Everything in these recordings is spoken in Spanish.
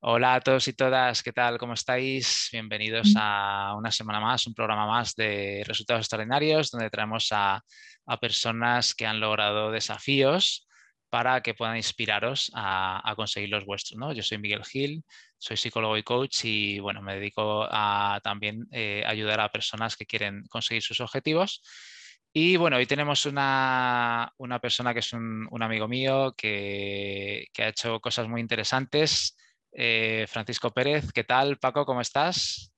Hola a todos y todas, ¿qué tal? ¿Cómo estáis? Bienvenidos a una semana más, un programa más de resultados extraordinarios, donde traemos a, personas que han logrado desafíos para que puedan inspiraros a, conseguir los vuestros. ¿no? Yo soy Miguel Gil, soy psicólogo y coach y bueno, me dedico a también eh, ayudar a personas que quieren conseguir sus objetivos. Y bueno, hoy tenemos una, persona que es un, amigo mío que, que, ha hecho cosas muy interesantes eh, Francisco Pérez, ¿qué tal? Paco, ¿cómo estás?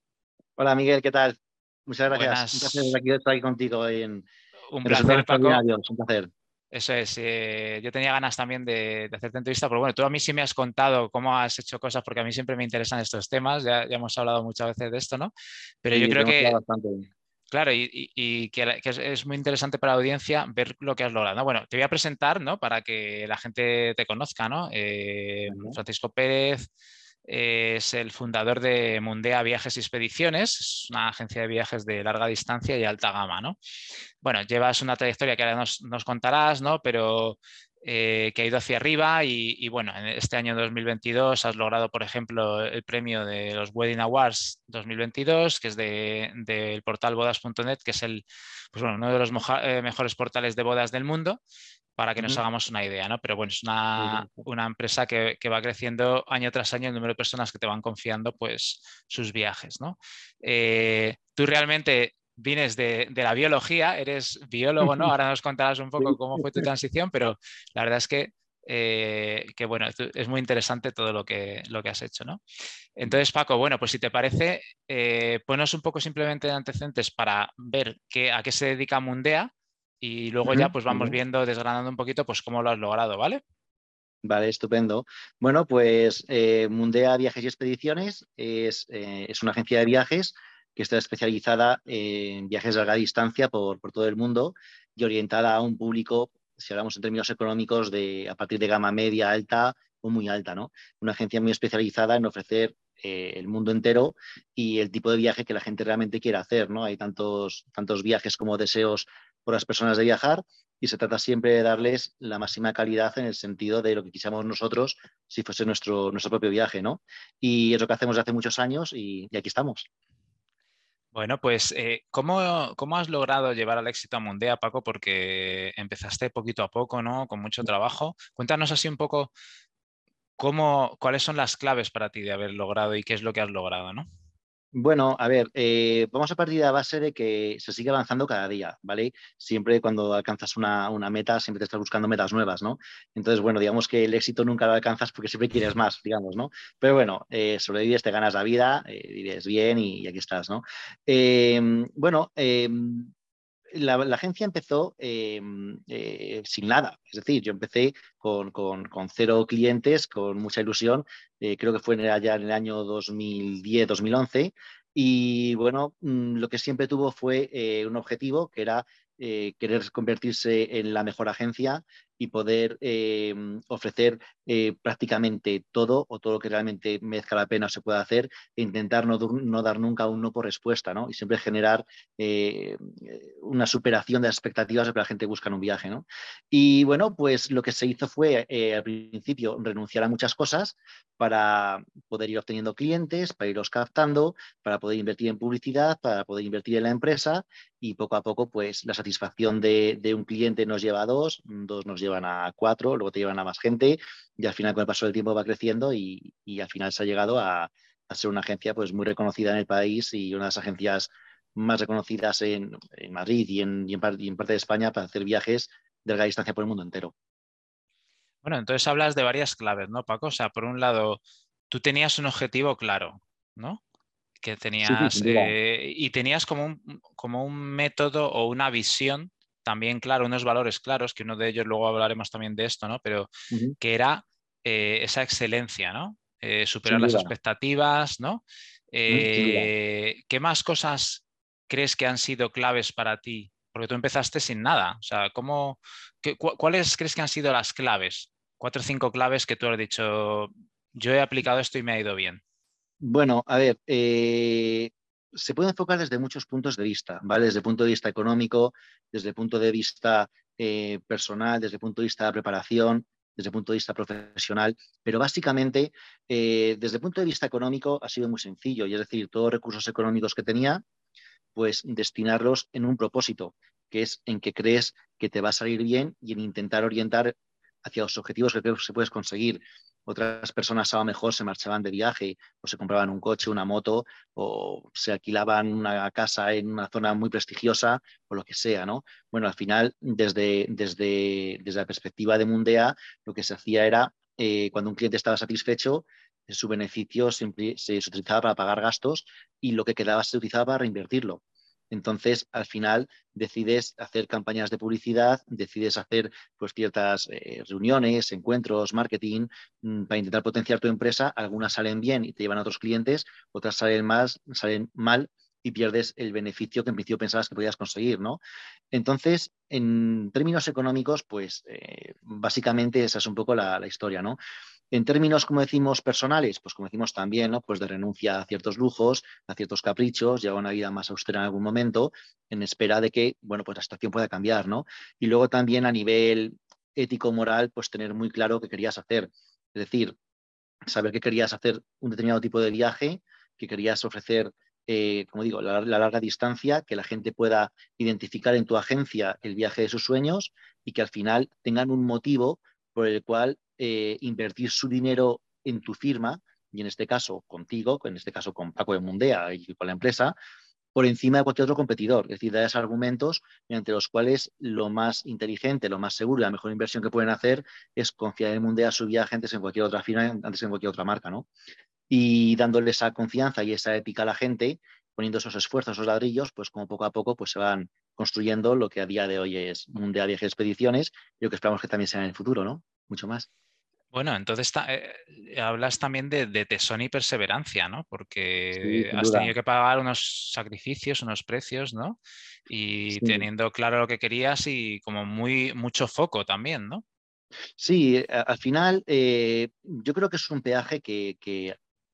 Hola Miguel, ¿qué tal? Muchas gracias. Un placer estar aquí contigo en, un placer, Paco. Un placer. Eso es, eh, yo tenía ganas también de, hacerte entrevista, pero bueno, tú a mí sí me has contado cómo has hecho cosas, porque a mí siempre me interesan estos temas, ya, hemos hablado muchas veces de esto, ¿no? Pero yo creo que, Claro, y, que, es, muy interesante para la audiencia ver lo que has logrado. Bueno, te voy a presentar, ¿no? Para que la gente te conozca, ¿no? Eh, Francisco Pérez es el fundador de Mundea Viajes y Expediciones, es una agencia de viajes de larga distancia y alta gama, ¿no? Bueno, llevas una trayectoria que ahora nos, nos contarás, ¿no? Pero eh, que ha ido hacia arriba y, bueno, en este año 2022 has logrado, por ejemplo, el premio de los Wedding Awards 2022, que es del de, portal bodas.net, que es el, pues bueno, uno de los eh, mejores portales de bodas del mundo, para que nos hagamos una idea, ¿no? Pero bueno, es una, una empresa que, que, va creciendo año tras año el número de personas que te van confiando pues sus viajes, ¿no? Eh, tú realmente vienes de, la biología, eres biólogo, ¿no? Ahora nos contarás un poco cómo fue tu transición, pero la verdad es que, eh, que bueno, es muy interesante todo lo que, lo que has hecho, ¿no? Entonces, Paco, bueno, pues si te parece, eh, ponos un poco simplemente de antecedentes para ver qué, a qué se dedica Mundea y luego ya pues vamos viendo, desgranando un poquito, pues cómo lo has logrado, ¿vale? Vale, estupendo. Bueno, pues eh, Mundea Viajes y Expediciones es, es, una agencia de viajes que está especializada en viajes de larga distancia por, todo el mundo y orientada a un público, si hablamos en términos económicos, de a partir de gama media, alta o muy alta, ¿no? Una agencia muy especializada en ofrecer eh, el mundo entero y el tipo de viaje que la gente realmente quiere hacer, ¿no? Hay tantos, tantos viajes como deseos por las personas de viajar y se trata siempre de darles la máxima calidad en el sentido de lo que quisiéramos nosotros si fuese nuestro, nuestro propio viaje, ¿no? Y es lo que hacemos desde hace muchos años y aquí estamos. Bueno, pues, eh, ¿cómo, has logrado llevar al éxito a Mundea, Paco? Porque empezaste poquito a poco, ¿no? Con mucho trabajo. Cuéntanos así un poco cómo, cuáles son las claves para ti de haber logrado y qué es lo que has logrado, ¿no? Bueno, a ver, eh, vamos a partir de la base de que se sigue avanzando cada día, ¿vale? Siempre cuando alcanzas una, meta, siempre te estás buscando metas nuevas, ¿no? Entonces, bueno, digamos que el éxito nunca lo alcanzas porque siempre quieres más, digamos, ¿no? Pero bueno, eh, sobrevives, te ganas la vida, eh, vives bien y, aquí estás, ¿no? Em, bueno, la, agencia empezó em, eh, sin nada. Es decir, yo empecé con, cero clientes, con mucha ilusión. Eh, creo que fue allá en el año 2010-2011. Y bueno, mm, lo que siempre tuvo fue eh, un objetivo que era querer convertirse en la mejor agencia y poder eh, ofrecer eh, prácticamente todo o todo lo que realmente merezca la pena se pueda hacer e intentar no, dar nunca un no por respuesta ¿no? y siempre generar eh, una superación de las expectativas de que la gente busca en un viaje. ¿no? Y bueno, pues lo que se hizo fue al principio renunciar a muchas cosas para poder ir obteniendo clientes, para irlos captando, para poder invertir en publicidad, para poder invertir en la empresa y poco a poco pues la satisfacción de, de un cliente nos lleva a dos, dos nos lleva llevan a cuatro, luego te llevan a más gente y al final con el paso del tiempo va creciendo y, al final se ha llegado a, ser una agencia pues muy reconocida en el país y una de las agencias más reconocidas en, Madrid y en, y en, parte de España para hacer viajes de larga distancia por el mundo entero. Bueno, entonces hablas de varias claves, ¿no, Paco? O sea, por un lado, tú tenías un objetivo claro, ¿no? Que tenías eh, y tenías como un, como un método o una visión también, claro, unos valores claros, que uno de ellos luego hablaremos también de esto, ¿no? Pero que era eh, esa excelencia, ¿no? Eh, superar las expectativas, ¿no? Eh, ¿Qué más cosas crees que han sido claves para ti? Porque tú empezaste sin nada. O sea, ¿cómo, ¿cuáles crees que han sido las claves? Cuatro o cinco claves que tú has dicho, yo he aplicado esto y me ha ido bien. Bueno, a ver, se puede enfocar desde muchos puntos de vista, ¿vale? Desde el punto de vista económico, desde el punto de vista eh, personal, desde el punto de vista de preparación, desde el punto de vista profesional, pero básicamente eh, desde el punto de vista económico ha sido muy sencillo, y es decir, todos los recursos económicos que tenía, pues destinarlos en un propósito, que es en que crees que te va a salir bien y en intentar orientar hacia los objetivos que creo que se puedes conseguir. Otras personas a lo mejor se marchaban de viaje o se compraban un coche, una moto o se alquilaban una casa en una zona muy prestigiosa o lo que sea, ¿no? Bueno, al final, desde, desde, desde la perspectiva de Mundea, lo que se hacía era, eh, cuando un cliente estaba satisfecho, su beneficio siempre se utilizaba para pagar gastos y lo que quedaba se utilizaba para reinvertirlo. Entonces, al final, decides hacer campañas de publicidad, decides hacer pues, ciertas eh, reuniones, encuentros, marketing, mm, para intentar potenciar tu empresa. Algunas salen bien y te llevan a otros clientes, otras salen, más, salen mal y pierdes el beneficio que en principio pensabas que podías conseguir, ¿no? Entonces, en términos económicos, pues eh, básicamente esa es un poco la, la historia, ¿no? En términos, como decimos, personales, pues como decimos también, ¿no? Pues de renuncia a ciertos lujos, a ciertos caprichos, lleva una vida más austera en algún momento, en espera de que, bueno, pues la situación pueda cambiar, ¿no? Y luego también a nivel ético-moral, pues tener muy claro qué querías hacer. Es decir, saber que querías hacer un determinado tipo de viaje, que querías ofrecer, eh, como digo, la, la, larga distancia, que la gente pueda identificar en tu agencia el viaje de sus sueños y que al final tengan un motivo por el cual eh, invertir su dinero en tu firma, y en este caso contigo, en este caso con Paco de Mundea y con la empresa, por encima de cualquier otro competidor. Es decir, das argumentos mediante los cuales lo más inteligente, lo más seguro y la mejor inversión que pueden hacer es confiar en Mundea su viaje antes en cualquier otra firma, antes en cualquier otra marca, ¿no? Y dándole esa confianza y esa ética a la gente, poniendo esos esfuerzos, esos ladrillos, pues como poco a poco pues se van construyendo lo que a día de hoy es Mundea Viajes Expediciones y lo que esperamos que también sea en el futuro, ¿no? Mucho más. Bueno, entonces eh, hablas también de, tesón y perseverancia, ¿no? Porque has tenido que pagar unos sacrificios, unos precios, ¿no? Y teniendo claro lo que querías y como muy mucho foco también, ¿no? Sí, al final eh, yo creo que es un peaje que,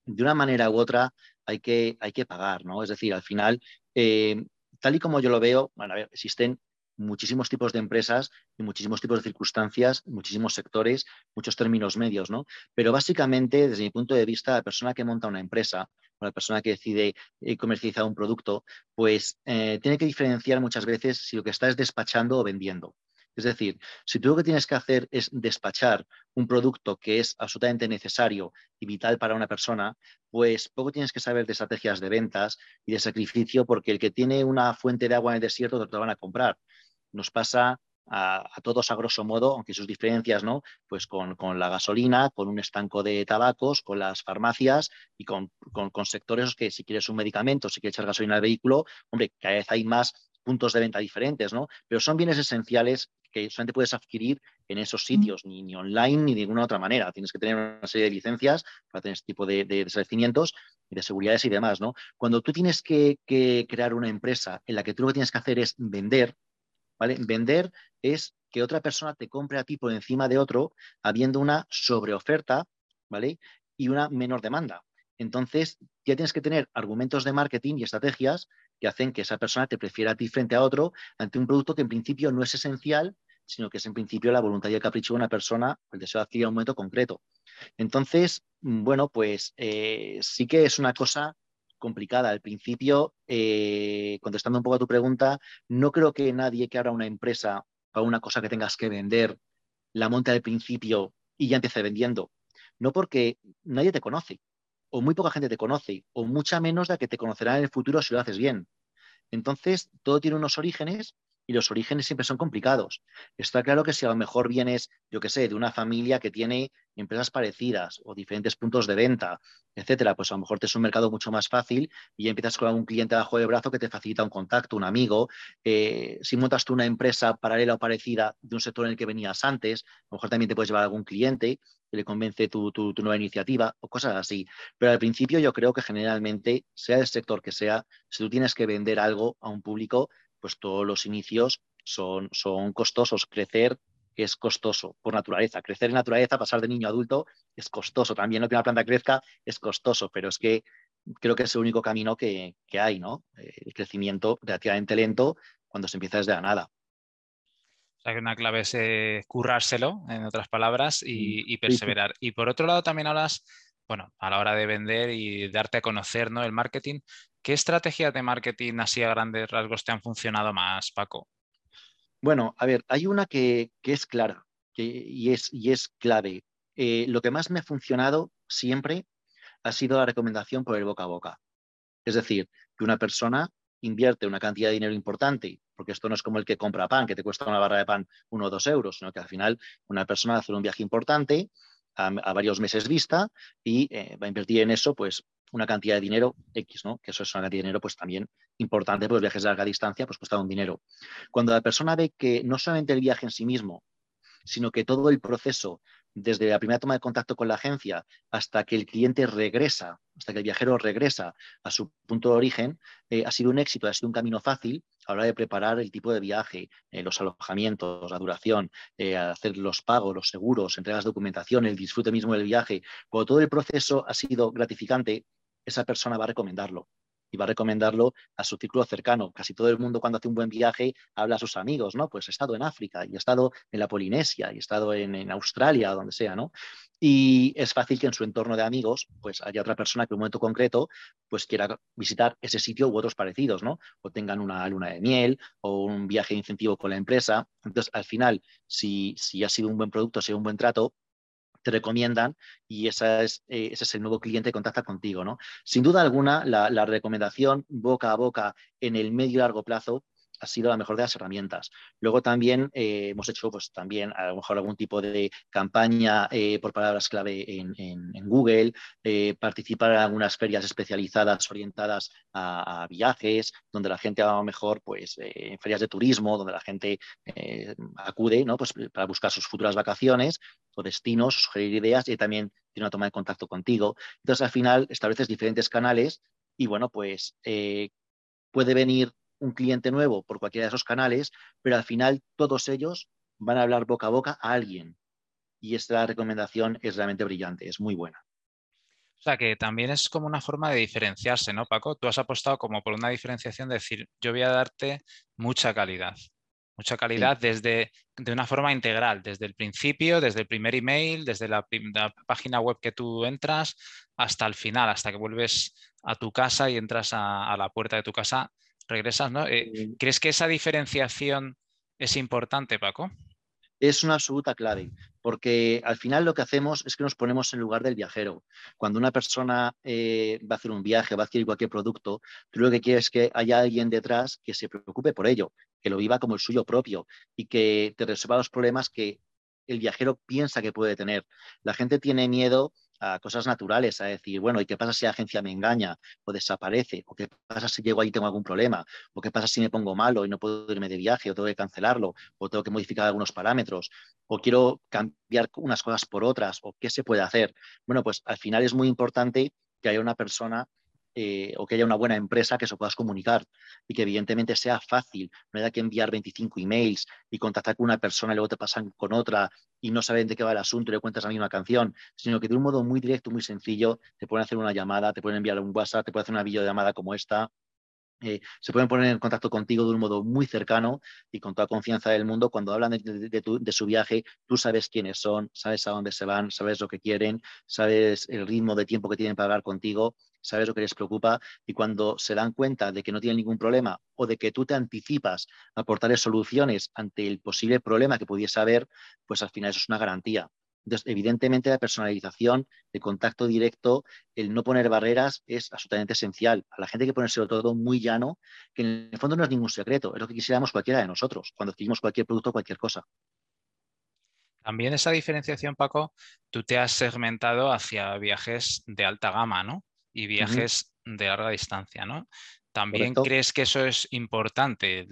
de una manera u otra hay que, hay que pagar, ¿no? Es decir, al final, eh, tal y como yo lo veo, bueno, a ver, existen muchísimos tipos de empresas y muchísimos tipos de circunstancias, muchísimos sectores, muchos términos medios, ¿no? Pero básicamente, desde mi punto de vista, la persona que monta una empresa o la persona que decide eh, comercializar un producto, pues eh, tiene que diferenciar muchas veces si lo que está es despachando o vendiendo. Es decir, si tú lo que tienes que hacer es despachar un producto que es absolutamente necesario y vital para una persona, pues poco tienes que saber de estrategias de ventas y de sacrificio, porque el que tiene una fuente de agua en el desierto te lo van a comprar nos pasa a, todos a grosso modo, aunque sus diferencias, ¿no? Pues con, la gasolina, con un estanco de tabacos, con las farmacias y con, sectores que si quieres un medicamento, si quieres echar gasolina al vehículo, hombre, cada vez hay más puntos de venta diferentes, ¿no? Pero son bienes esenciales que solamente puedes adquirir en esos sitios, ni, online ni de ninguna otra manera. Tienes que tener una serie de licencias para tener este tipo de, de, y de seguridades y demás, ¿no? Cuando tú tienes que, que, crear una empresa en la que tú lo que tienes que hacer es vender, Vender es que otra persona te compre a ti por encima de otro, habiendo una sobreoferta, ¿vale? Y una menor demanda. Entonces, ya tienes que tener argumentos de marketing y estrategias que hacen que esa persona te prefiera a ti frente a otro ante un producto que en principio no es esencial, sino que es en principio la voluntad y el capricho de una persona, el deseo de adquirir un momento concreto. Entonces, bueno, pues eh, sí que es una cosa complicada. Al principio, eh, contestando un poco a tu pregunta, no creo que nadie que abra una empresa para una cosa que tengas que vender la monte al principio y ya empiece vendiendo. No porque nadie te conoce, o muy poca gente te conoce, o mucha menos la que te conocerá en el futuro si lo haces bien. Entonces, todo tiene unos orígenes y los orígenes siempre son complicados. Está claro que si a lo mejor vienes, yo qué sé, de una familia que tiene empresas parecidas o diferentes puntos de venta, etcétera, pues a lo mejor te es un mercado mucho más fácil y ya empiezas con algún cliente bajo el brazo que te facilita un contacto, un amigo. Eh, si montas tú una empresa paralela o parecida de un sector en el que venías antes, a lo mejor también te puedes llevar a algún cliente que le convence tu, tu, nueva iniciativa o cosas así. Pero al principio yo creo que generalmente, sea el sector que sea, si tú tienes que vender algo a un público, pues todos los inicios son, son costosos. Crecer es costoso por naturaleza. Crecer en naturaleza, pasar de niño a adulto, es costoso. También lo que una planta crezca es costoso, pero es que creo que es el único camino que, hay, ¿no? El crecimiento relativamente lento cuando se empieza desde la nada. sea que una clave es eh, currárselo, en otras palabras, y, y perseverar. Y por otro lado también hablas, bueno, a la hora de vender y darte a conocer, ¿no? El marketing. ¿Qué estrategias de marketing así a grandes rasgos te han funcionado más, Paco? Bueno, a ver, hay una que, es clara y, es, clave. Eh, lo que más me ha funcionado siempre ha sido la recomendación por el boca a boca. Es decir, que una persona invierte una cantidad de dinero importante, porque esto no es como el que compra pan, que te cuesta una barra de pan uno o dos euros, sino que al final una persona hace un viaje importante a, varios meses vista y eh, va a invertir en eso, pues una cantidad de dinero X, ¿no? Que eso es una cantidad de dinero pues también importante, pues viajes de larga distancia pues cuesta un dinero. Cuando la persona ve que no solamente el viaje en sí mismo, sino que todo el proceso desde la primera toma de contacto con la agencia hasta que el cliente regresa, hasta que el viajero regresa a su punto de origen, eh, ha sido un éxito, ha sido un camino fácil a la hora de preparar el tipo de viaje, eh, los alojamientos, la duración, eh, hacer los pagos, los seguros, entregas de documentación, el disfrute mismo del viaje. Cuando todo el proceso ha sido gratificante, esa persona va a recomendarlo y va a recomendarlo a su círculo cercano. Casi todo el mundo cuando hace un buen viaje habla a sus amigos, ¿no? Pues he estado en África y he estado en la Polinesia y he estado en, Australia, donde sea, ¿no? Y es fácil que en su entorno de amigos, pues haya otra persona que en un momento concreto, pues quiera visitar ese sitio u otros parecidos, ¿no? O tengan una luna de miel o un viaje de incentivo con la empresa. Entonces, al final, si, si ha sido un buen producto, si ha sido un buen trato, te recomiendan y esa es, eh, ese es el nuevo cliente que contacta contigo. ¿no? Sin duda alguna, la, la recomendación boca a boca en el medio y largo plazo ha sido la mejor de las herramientas. Luego también eh, hemos hecho pues, también a lo mejor algún tipo de campaña eh, por palabras clave en, Google, eh, participar en algunas ferias especializadas orientadas a, viajes, donde la gente a lo mejor, pues, en ferias de turismo, donde la gente acude ¿no? pues, para buscar sus futuras vacaciones o destinos, sugerir ideas y también tiene una toma de contacto contigo. Entonces, al final, estableces diferentes canales y, bueno, pues puede venir un cliente nuevo por cualquiera de esos canales, pero al final todos ellos van a hablar boca a boca a alguien. Y esta recomendación es realmente brillante, es muy buena. O sea que también es como una forma de diferenciarse, ¿no, Paco? Tú has apostado como por una diferenciación de decir, yo voy a darte mucha calidad, mucha calidad desde de una forma integral, desde el principio, desde el primer email, desde la, página web que tú entras hasta el final, hasta que vuelves a tu casa y entras a la puerta de tu casa regresas, ¿no? Eh, ¿Crees que esa diferenciación es importante, Paco? Es una absoluta clave, porque al final lo que hacemos es que nos ponemos en lugar del viajero. Cuando una persona eh, va a hacer un viaje, va a adquirir cualquier producto, tú lo que quieres es que haya alguien detrás que se preocupe por ello, que lo viva como el suyo propio y que te resuelva los problemas que el viajero piensa que puede tener. La gente tiene miedo a cosas naturales, a decir, bueno, ¿y qué pasa si la agencia me engaña o desaparece? ¿O qué pasa si llego ahí y tengo algún problema? ¿O qué pasa si me pongo malo y no puedo irme de viaje o tengo que cancelarlo o tengo que modificar algunos parámetros? ¿O quiero cambiar unas cosas por otras? ¿O qué se puede hacer? Bueno, pues al final es muy importante que haya una persona eh, o que haya una buena empresa que eso puedas comunicar y que evidentemente sea fácil. No haya que enviar 25 emails y contactar con una persona y luego te pasan con otra y no saben de qué va el asunto y le cuentas la misma canción, sino que de un modo muy directo, muy sencillo, te pueden hacer una llamada, te pueden enviar un WhatsApp, te pueden hacer una videollamada como esta eh, se pueden poner en contacto contigo de un modo muy cercano y con toda confianza del mundo. Cuando hablan de, su viaje, tú sabes quiénes son, sabes a dónde se van, sabes lo que quieren, sabes el ritmo de tiempo que tienen para hablar contigo, sabes lo que les preocupa y cuando se dan cuenta de que no tienen ningún problema o de que tú te anticipas a aportarles soluciones ante el posible problema que pudiese haber, pues al final eso es una garantía. Entonces, evidentemente, la personalización, el contacto directo, el no poner barreras es absolutamente esencial. A la gente hay que ponérselo todo muy llano, que en el fondo no es ningún secreto, es lo que quisiéramos cualquiera de nosotros cuando adquirimos cualquier producto o cualquier cosa. También esa diferenciación, Paco, tú te has segmentado hacia viajes de alta gama, ¿no? Y viajes de larga distancia, ¿no? ¿También crees que eso es importante?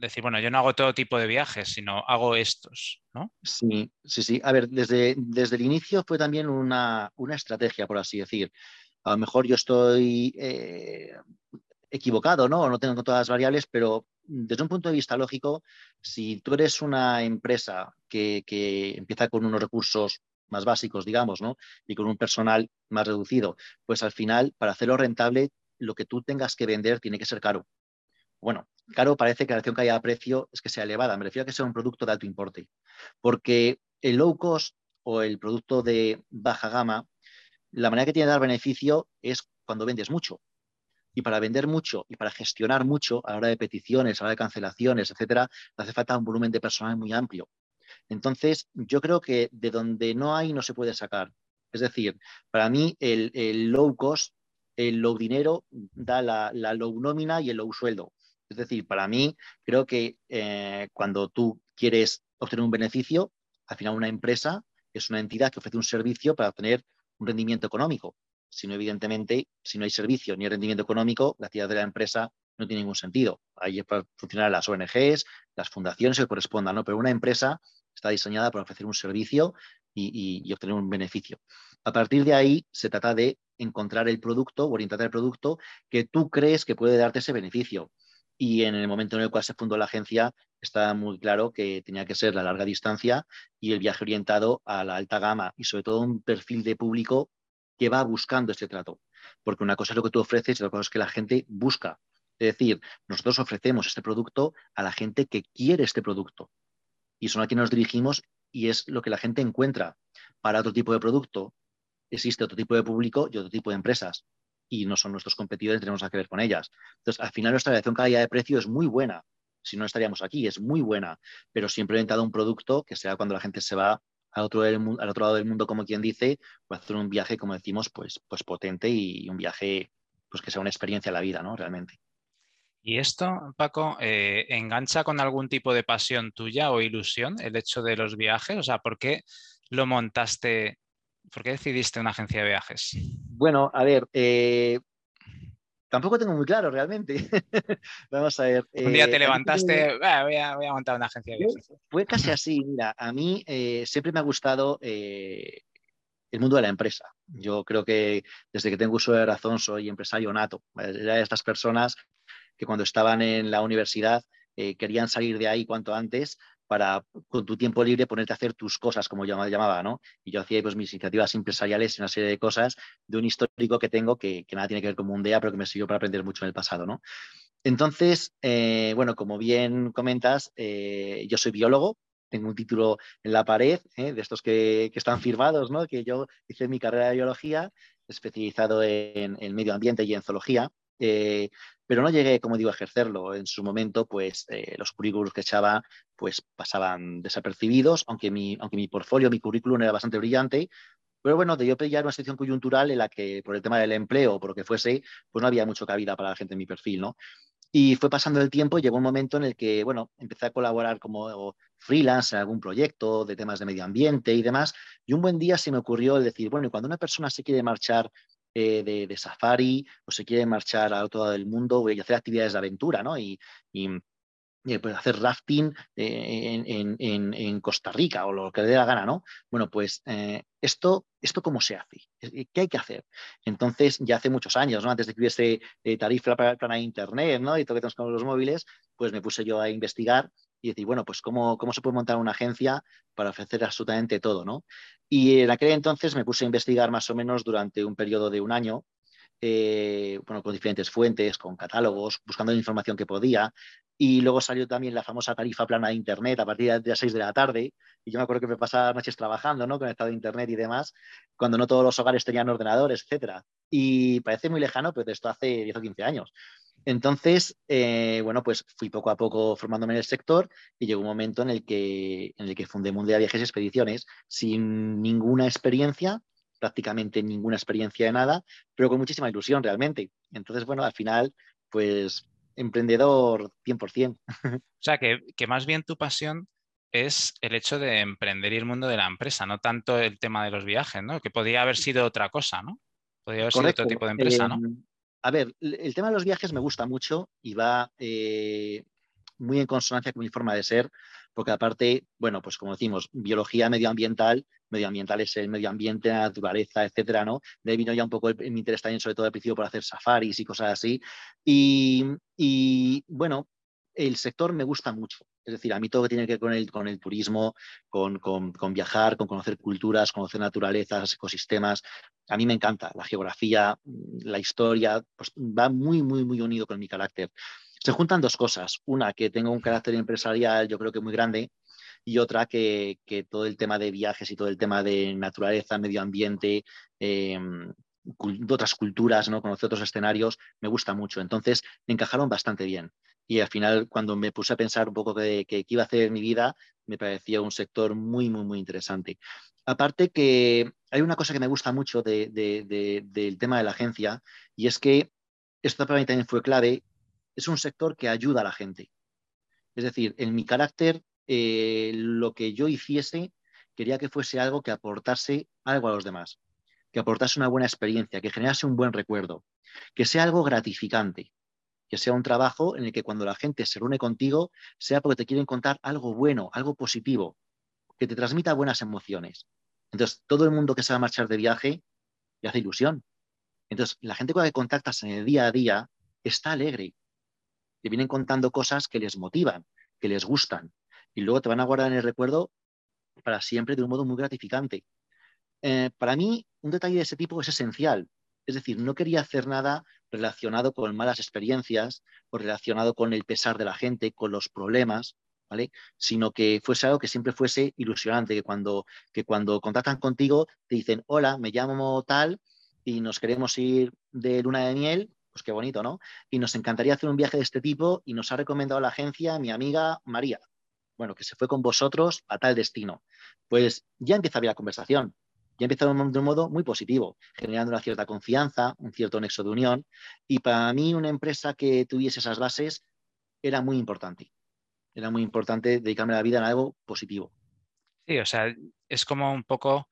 decir, bueno, yo no hago todo tipo de viajes, sino hago estos, ¿no? Sí, sí, sí. A ver, desde, desde el inicio fue también una, estrategia, por así decir. A lo mejor yo estoy eh, equivocado, ¿no? No tengo todas las variables, pero desde un punto de vista lógico, si tú eres una empresa que, que empieza con unos recursos más básicos, digamos, ¿no? Y con un personal más reducido, pues al final, para hacerlo rentable, lo que tú tengas que vender tiene que ser caro bueno, claro, parece que la relación calidad-precio es que sea elevada. Me refiero a que sea un producto de alto importe. Porque el low cost o el producto de baja gama, la manera que tiene de dar beneficio es cuando vendes mucho. Y para vender mucho y para gestionar mucho a la hora de peticiones, a la hora de cancelaciones, etcétera, hace falta un volumen de personal muy amplio. Entonces, yo creo que de donde no hay no se puede sacar. Es decir, para mí el, low cost, el low dinero da la, low nómina y el low sueldo. Es decir, para mí creo que eh, cuando tú quieres obtener un beneficio, al final una empresa es una entidad que ofrece un servicio para obtener un rendimiento económico. Si no, evidentemente, si no hay servicio ni rendimiento económico, la actividad de la empresa no tiene ningún sentido. Ahí funcionar las ONGs, las fundaciones que correspondan, ¿no? Pero una empresa está diseñada para ofrecer un servicio y, obtener un beneficio. A partir de ahí se trata de encontrar el producto orientar el producto que tú crees que puede darte ese beneficio. Y en el momento en el cual se fundó la agencia, está muy claro que tenía que ser la larga distancia y el viaje orientado a la alta gama y sobre todo un perfil de público que va buscando este trato. Porque una cosa es lo que tú ofreces y otra cosa es que la gente busca. Es decir, nosotros ofrecemos este producto a la gente que quiere este producto y son a quienes nos dirigimos y es lo que la gente encuentra. Para otro tipo de producto existe otro tipo de público y otro tipo de empresas y no son nuestros competidores, tenemos que ver con ellas. Entonces, al final nuestra relación calidad de precio es muy buena. Si no estaríamos aquí, es muy buena, pero siempre he inventado un producto que sea cuando la gente se va al otro, al otro lado del mundo, como quien dice, a hacer un viaje, como decimos, pues, pues potente y un viaje pues que sea una experiencia en la vida, ¿no? Realmente. ¿Y esto, Paco, eh, engancha con algún tipo de pasión tuya o ilusión el hecho de los viajes? O sea, ¿por qué lo montaste? ¿Por qué decidiste una agencia de viajes? Bueno, a ver, eh, tampoco tengo muy claro realmente. Vamos a ver. Un día te eh, levantaste, voy, a, montar una agencia de viajes. Fue casi así, mira, a mí siempre me ha gustado el mundo de la empresa. Yo creo que desde que tengo uso de razón soy empresario nato. Era de estas personas que cuando estaban en la universidad eh, querían salir de ahí cuanto antes para con tu tiempo libre ponerte a hacer tus cosas, como yo llamaba, ¿no? Y yo hacía pues mis iniciativas empresariales y una serie de cosas de un histórico que tengo que, nada tiene que ver con Mundea, pero que me sirvió para aprender mucho en el pasado, ¿no? Entonces, eh, bueno, como bien comentas, eh, yo soy biólogo, tengo un título en la pared, de estos que, están firmados, ¿no? Que yo hice mi carrera de biología, especializado en, en medio ambiente y en zoología. Eh, pero no llegué, como digo, a ejercerlo. En su momento, pues eh, los currículos que echaba pues pasaban desapercibidos, aunque mi, aunque mi portfolio, mi currículum era bastante brillante. Pero bueno, de yo pillar una situación coyuntural en la que por el tema del empleo o por lo que fuese, pues no había mucha cabida para la gente en mi perfil, ¿no? Y fue pasando el tiempo llegó un momento en el que, bueno, empecé a colaborar como freelance en algún proyecto de temas de medio ambiente y demás. Y un buen día se me ocurrió el decir, bueno, y cuando una persona se quiere marchar eh, de, safari o se quiere marchar a otro lado del mundo y hacer actividades de aventura, ¿no? Y, pues, hacer rafting eh, en, Costa Rica o lo que le dé la gana, ¿no? Bueno, pues eh, esto, esto cómo se hace, ¿qué hay que hacer? Entonces, ya hace muchos años, ¿no? Antes de que hubiese tarifa para, para, Internet, ¿no? Y todo lo que tenemos con los móviles, pues me puse yo a investigar y decir, bueno, pues cómo, cómo se puede montar una agencia para ofrecer absolutamente todo, ¿no? Y en aquel entonces me puse a investigar más o menos durante un periodo de un año, eh, bueno, con diferentes fuentes, con catálogos, buscando la información que podía. Y luego salió también la famosa tarifa plana de Internet a partir de las 6 de la tarde. Y yo me acuerdo que me pasaba noches trabajando, ¿no? Conectado a Internet y demás, cuando no todos los hogares tenían ordenadores, etcétera. Y parece muy lejano, pero esto hace 10 o 15 años. Entonces, eh, bueno, pues fui poco a poco formándome en el sector y llegó un momento en el que, en el que fundé Mundial Viajes y Expediciones sin ninguna experiencia, prácticamente ninguna experiencia de nada, pero con muchísima ilusión realmente. Entonces, bueno, al final, pues emprendedor 100%. O sea, que, más bien tu pasión es el hecho de emprender y el mundo de la empresa, no tanto el tema de los viajes, ¿no? Que podría haber sido otra cosa, ¿no? Podría haber sido otro tipo de empresa, ¿no? A ver, el tema de los viajes me gusta mucho y va eh, muy en consonancia con mi forma de ser, porque aparte, bueno, pues como decimos, biología medioambiental, medioambiental es el medio ambiente, la naturaleza, etcétera, ¿no? De ahí vino ya un poco el, mi interés también, sobre todo al principio, por hacer safaris y cosas así. y bueno, el sector me gusta mucho. Es decir, a mí todo lo que tiene que ver con el, con el turismo, con, viajar, con conocer culturas, conocer naturalezas, ecosistemas, a mí me encanta. La geografía, la historia, pues va muy, muy, muy unido con mi carácter. se juntan dos cosas. Una, que tengo un carácter empresarial yo creo que muy grande y otra que, todo el tema de viajes y todo el tema de naturaleza, medio ambiente, em, de otras culturas, ¿no? conocer otros escenarios, me gusta mucho. Entonces, me encajaron bastante bien. Y al final, cuando me puse a pensar un poco de qué iba a hacer en mi vida, me parecía un sector muy, muy, muy interesante. Aparte que hay una cosa que me gusta mucho del tema de la agencia y es que esto para mí también fue clave, es un sector que ayuda a la gente. Es decir, en mi carácter, eh, lo que yo hiciese, quería que fuese algo que aportase algo a los demás, que aportase una buena experiencia, que generase un buen recuerdo, que sea algo gratificante, que sea un trabajo en el que cuando la gente se reúne contigo, sea porque te quieren contar algo bueno, algo positivo, que te transmita buenas emociones. Entonces, todo el mundo que se va a marchar de viaje le hace ilusión. Entonces, la gente con la que contactas en el día a día está alegre. Te vienen contando cosas que les motivan, que les gustan. Y luego te van a guardar en el recuerdo para siempre de un modo muy gratificante. Eh, para mí, un detalle de ese tipo es esencial. Es decir, no quería hacer nada relacionado con malas experiencias o relacionado con el pesar de la gente, con los problemas, ¿vale? Sino que fuese algo que siempre fuese ilusionante, que cuando, que cuando contactan contigo te dicen, hola, me llamo tal y nos queremos ir de luna de miel, pues qué bonito, ¿no? Y nos encantaría hacer un viaje de este tipo y nos ha recomendado la agencia mi amiga María, bueno, que se fue con vosotros a tal destino. Pues ya empieza a la conversación, ya empieza de un modo muy positivo, generando una cierta confianza, un cierto nexo de unión. Y para mí una empresa que tuviese esas bases era muy importante. Era muy importante dedicarme la vida en algo positivo. Sí, o sea, es como un poco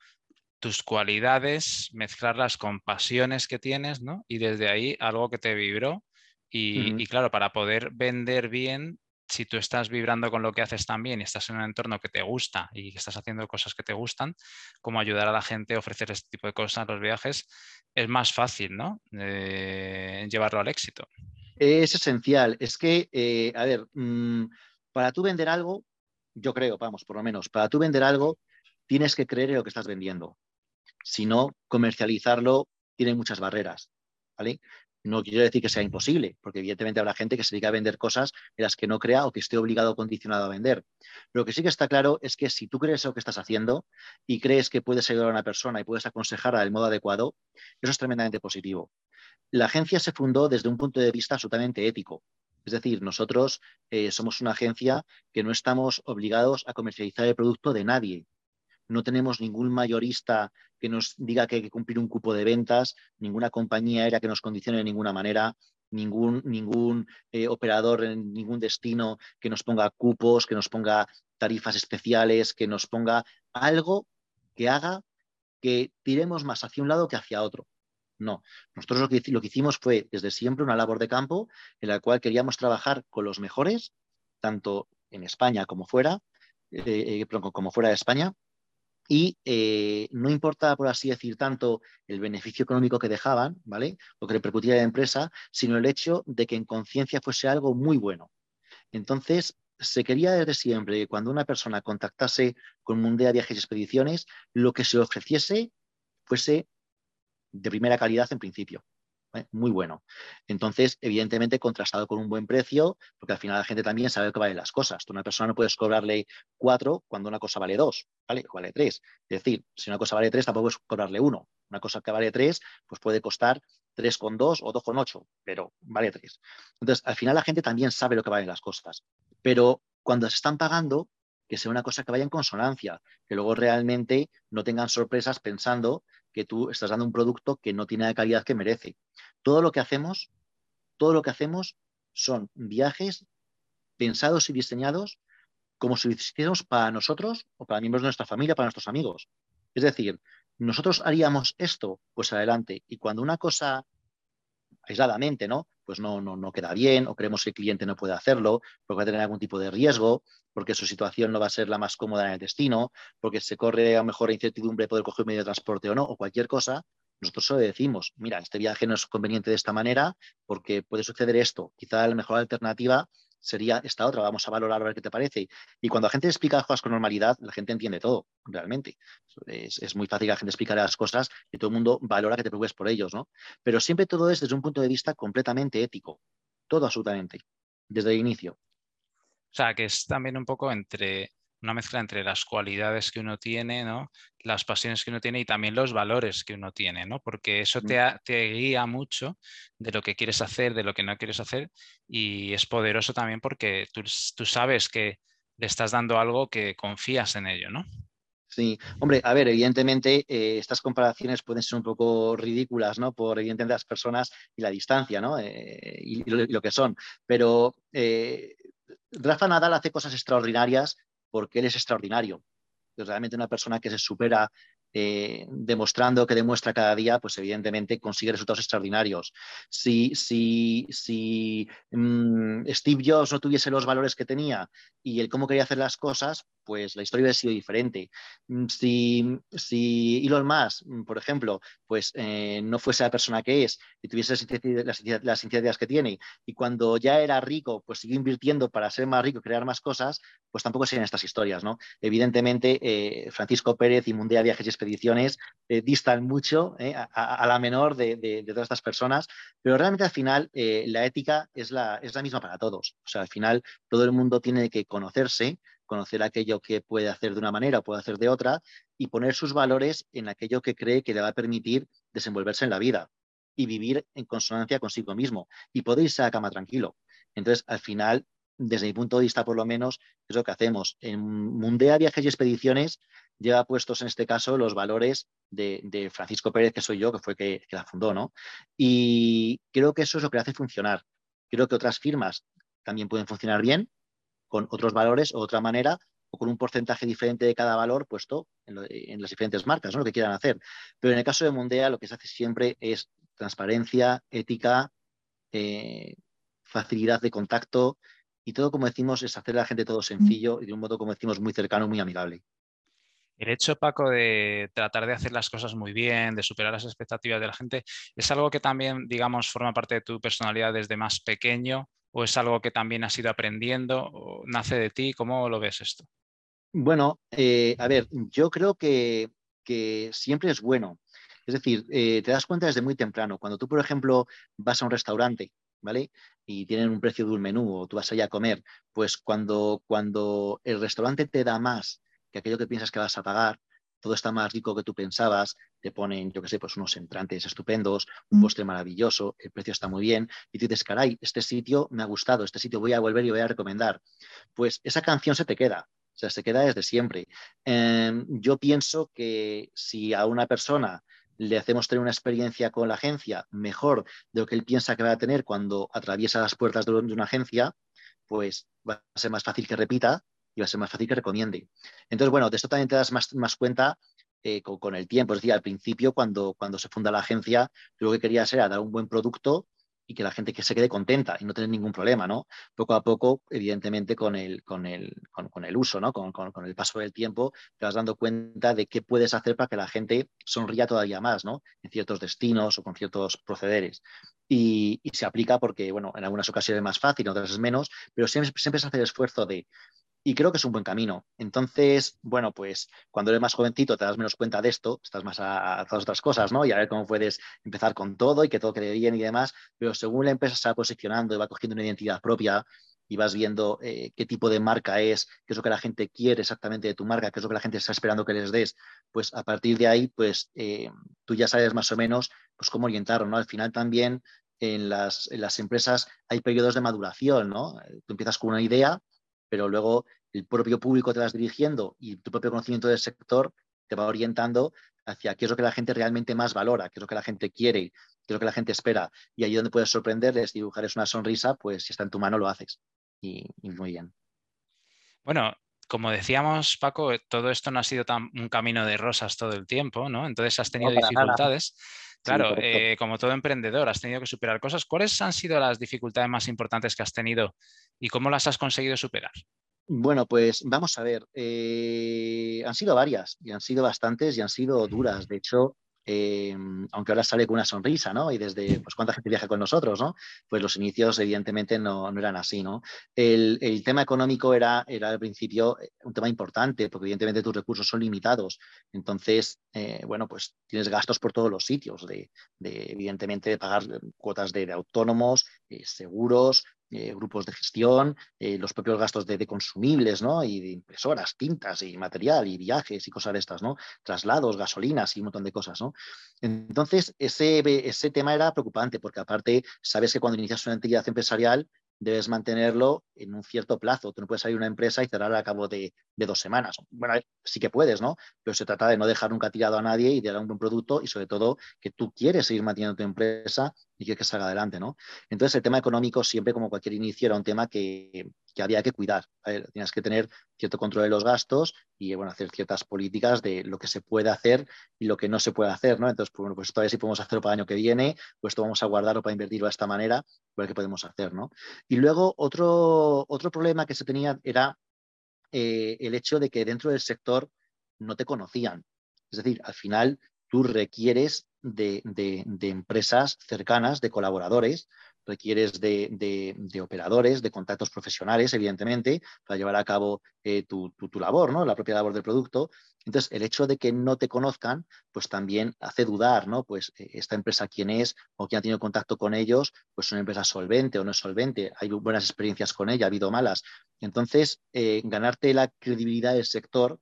tus cualidades, mezclarlas con pasiones que tienes, ¿no? Y desde ahí algo que te vibró. Y, y, claro, para poder vender bien si tú estás vibrando con lo que haces también y estás en un entorno que te gusta y estás haciendo cosas que te gustan, como ayudar a la gente a ofrecer este tipo de cosas los viajes, es más fácil, ¿no? Eh, llevarlo al éxito. Es esencial. Es que, eh, a ver, mm, para tú vender algo, yo creo, vamos, por lo menos, para tú vender algo, tienes que creer en lo que estás vendiendo. Si no, comercializarlo tiene muchas barreras. ¿vale? No quiero decir que sea imposible, porque evidentemente habrá gente que se dedica a vender cosas en las que no crea o que esté obligado o condicionado a vender. Lo que sí que está claro es que si tú crees lo que estás haciendo y crees que puedes ayudar a una persona y puedes aconsejarla del modo adecuado, eso es tremendamente positivo. La agencia se fundó desde un punto de vista absolutamente ético. Es decir, nosotros eh, somos una agencia que no estamos obligados a comercializar el producto de nadie no tenemos ningún mayorista que nos diga que hay que cumplir un cupo de ventas, ninguna compañía aérea que nos condicione de ninguna manera, ningún, ningún eh, operador en ningún destino que nos ponga cupos, que nos ponga tarifas especiales, que nos ponga algo que haga que tiremos más hacia un lado que hacia otro. No, nosotros lo que, hicimos fue desde siempre una labor de campo en la cual queríamos trabajar con los mejores, tanto en España como fuera, eh, eh, como fuera de España, y eh, no importa, por así decir, tanto el beneficio económico que dejaban, ¿vale? Lo que repercutía a la empresa, sino el hecho de que en conciencia fuese algo muy bueno. Entonces, se quería desde siempre que cuando una persona contactase con Mundea Viajes y Expediciones, lo que se ofreciese fuese de primera calidad en principio. ¿Eh? muy bueno. Entonces, evidentemente, contrastado con un buen precio, porque al final la gente también sabe que valen las cosas. Tú una persona no puedes cobrarle cuatro cuando una cosa vale dos, ¿vale? O vale tres. Es decir, si una cosa vale tres, tampoco puedes cobrarle uno. Una cosa que vale tres, pues puede costar tres con dos o dos con ocho, pero vale tres. Entonces, al final la gente también sabe lo que valen las cosas. Pero cuando se están pagando, que sea una cosa que vaya en consonancia, que luego realmente no tengan sorpresas pensando que tú estás dando un producto que no tiene la calidad que merece. Todo lo que hacemos, todo lo que hacemos son viajes pensados y diseñados como si lo hiciéramos para nosotros o para miembros de nuestra familia, para nuestros amigos. Es decir, nosotros haríamos esto, pues adelante. Y cuando una cosa aisladamente, ¿no? Pues no, no, no queda bien o creemos que el cliente no puede hacerlo porque va a tener algún tipo de riesgo, porque su situación no va a ser la más cómoda en el destino, porque se corre a lo mejor incertidumbre de poder coger un medio de transporte o no, o cualquier cosa, nosotros solo decimos, mira, este viaje no es conveniente de esta manera porque puede suceder esto. Quizá la mejor alternativa sería esta otra, vamos a valorar a ver qué te parece. Y cuando la gente explica las cosas con normalidad, la gente entiende todo, realmente. Es, muy fácil que la gente explique las cosas y todo el mundo valora que te preocupes por ellos, ¿no? Pero siempre todo es desde un punto de vista completamente ético, todo absolutamente. desde el inicio. O sea, que es también un poco entre una mezcla entre las cualidades que uno tiene, ¿no? las pasiones que uno tiene y también los valores que uno tiene, ¿no? porque eso te, te, guía mucho de lo que quieres hacer, de lo que no quieres hacer y es poderoso también porque tú, tú sabes que le estás dando algo que confías en ello, ¿no? Sí, hombre, a ver, evidentemente eh, estas comparaciones pueden ser un poco ridículas, ¿no? Por evidentemente las personas y la distancia, ¿no? Eh, y, lo, que son. Pero eh, Rafa Nadal hace cosas extraordinarias porque él es extraordinario. Es realmente una persona que se supera eh, demostrando que demuestra cada día, pues evidentemente consigue resultados extraordinarios. Si, si, si mm, Steve Jobs no tuviese los valores que tenía y el cómo quería hacer las cosas, pues la historia hubiera sido diferente. Mm, si, si Elon Musk, mm, por ejemplo, pues eh, no fuese la persona que es y tuviese las, las que tiene y cuando ya era rico, pues siguió invirtiendo para ser más rico, crear más cosas, pues tampoco serían estas historias, ¿no? Evidentemente, eh, Francisco Pérez y Mundial Viajes y Expediciones eh, distan mucho a, la menor de, todas estas personas, pero realmente al final la ética es la, es la misma para todos. O sea, al final todo el mundo tiene que conocerse, conocer aquello que puede hacer de una manera o puede hacer de otra y poner sus valores en aquello que cree que le va a permitir desenvolverse en la vida y vivir en consonancia consigo mismo y poder irse a cama tranquilo. Entonces, al final, desde mi punto de vista, por lo menos, es lo que hacemos. En Mundea Viajes y Expediciones lleva puestos en este caso los valores de, Francisco Pérez, que soy yo, que fue que, que la fundó, ¿no? Y creo que eso es lo que hace funcionar. Creo que otras firmas también pueden funcionar bien, con otros valores o otra manera o con un porcentaje diferente de cada valor puesto en, las diferentes marcas, ¿no? lo que quieran hacer. Pero en el caso de Mundea lo que se hace siempre es transparencia, ética, eh, facilidad de contacto y todo, como decimos, es hacer a la gente todo sencillo y de un modo, como decimos, muy cercano, muy amigable. El hecho, Paco, de tratar de hacer las cosas muy bien, de superar las expectativas de la gente, es algo que también, digamos, forma parte de tu personalidad desde más pequeño o es algo que también has ido aprendiendo o nace de ti? ¿Cómo lo ves esto? Bueno, eh, a ver, yo creo que, siempre es bueno. Es decir, eh, te das cuenta desde muy temprano. Cuando tú, por ejemplo, vas a un restaurante, ¿vale? Y tienen un precio de un menú o tú vas allá a comer, pues cuando, cuando el restaurante te da más que aquello que piensas que vas a pagar, todo está más rico que tú pensabas, te ponen, yo qué sé, pues unos entrantes estupendos, un mm. postre maravilloso, el precio está muy bien, y tú dices, caray, este sitio me ha gustado, este sitio voy a volver y voy a recomendar. Pues esa canción se te queda, o sea, se queda desde siempre. Em, yo pienso que si a una persona le hacemos tener una experiencia con la agencia mejor de lo que él piensa que va a tener cuando atraviesa las puertas de una agencia, pues va a ser más fácil que repita y va a ser más fácil que recomiende. Entonces, bueno, de esto también te das más, más cuenta eh, con, el tiempo. Es decir, al principio, cuando, cuando se funda la agencia, lo que quería era dar un buen producto y que la gente que se quede contenta y no tener ningún problema, ¿no? Poco a poco, evidentemente, con el, con el, con, el uso, ¿no? Con, con, el paso del tiempo, te vas dando cuenta de qué puedes hacer para que la gente sonría todavía más, ¿no? En ciertos destinos o con ciertos procederes. Y, y se aplica porque, bueno, en algunas ocasiones es más fácil, en otras es menos, pero siempre, siempre se hace el esfuerzo de y creo que es un buen camino. Entonces, bueno, pues cuando eres más jovencito te das menos cuenta de esto, estás más a, todas otras cosas, ¿no? Y a ver cómo puedes empezar con todo y que todo quede bien y demás, pero según la empresa se va posicionando y va cogiendo una identidad propia y vas viendo eh, qué tipo de marca es, qué es lo que la gente quiere exactamente de tu marca, qué es lo que la gente está esperando que les des, pues a partir de ahí, pues eh, tú ya sabes más o menos pues cómo orientarlo, ¿no? Al final también en las, en las empresas hay periodos de maduración, ¿no? Tú empiezas con una idea, pero luego el propio público te vas dirigiendo y tu propio conocimiento del sector te va orientando hacia qué es lo que la gente realmente más valora, qué es lo que la gente quiere, qué es lo que la gente espera. Y ahí donde puedes sorprenderles, dibujarles una sonrisa, pues si está en tu mano lo haces. Y, muy bien. Bueno, como decíamos, Paco, todo esto no ha sido tan, un camino de rosas todo el tiempo, ¿no? Entonces has tenido dificultades. Claro, eh, como todo emprendedor, has tenido que superar cosas. ¿Cuáles han sido las dificultades más importantes que has tenido y cómo las has conseguido superar? Bueno, pues vamos a ver. Eh, han sido varias y han sido bastantes y han sido duras. De hecho, eh, aunque ahora sale con una sonrisa, ¿no? Y desde, pues, ¿cuánta gente viaja con nosotros, ¿no? Pues los inicios, evidentemente, no, eran así, ¿no? El, tema económico era, era al principio eh, un tema importante, porque evidentemente tus recursos son limitados. Entonces, eh, bueno, pues tienes gastos por todos los sitios, de, evidentemente, de pagar cuotas de, autónomos, seguros, eh, grupos de gestión, eh, los propios gastos de, consumibles, ¿no? Y de impresoras, tintas y material y viajes y cosas de estas, ¿no? Traslados, gasolinas y un montón de cosas, ¿no? Entonces, ese, ese tema era preocupante porque aparte, sabes que cuando inicias una actividad empresarial, debes mantenerlo en un cierto plazo. Tú no puedes salir una empresa y cerrar a cabo de, dos semanas. Bueno, sí que puedes, ¿no? Pero se trata de no dejar nunca tirado a nadie y de dar un buen producto y sobre todo que tú quieres seguir manteniendo tu empresa y que, que salga adelante, ¿no? Entonces el tema económico siempre como cualquier inicio era un tema que, que había que cuidar. Tienes que tener cierto control de los gastos y bueno, hacer ciertas políticas de lo que se puede hacer y lo que no se puede hacer, ¿no? Entonces, pues, bueno, pues todavía si podemos hacerlo para el año que viene, pues esto vamos a guardarlo para invertirlo de esta manera, ver qué podemos hacer, ¿no? Y luego otro, otro problema que se tenía era eh, el hecho de que dentro del sector no te conocían. Es decir, al final tú requieres de, empresas cercanas, de colaboradores, requieres de, operadores, de contactos profesionales, evidentemente, para llevar a cabo eh, tu, labor, ¿no? la propia labor del producto. Entonces, el hecho de que no te conozcan, pues también hace dudar, ¿no? Pues eh, esta empresa quién es o quién ha tenido contacto con ellos, pues es una empresa solvente o no es solvente, hay buenas experiencias con ella, ha habido malas. Entonces, eh, ganarte la credibilidad del sector,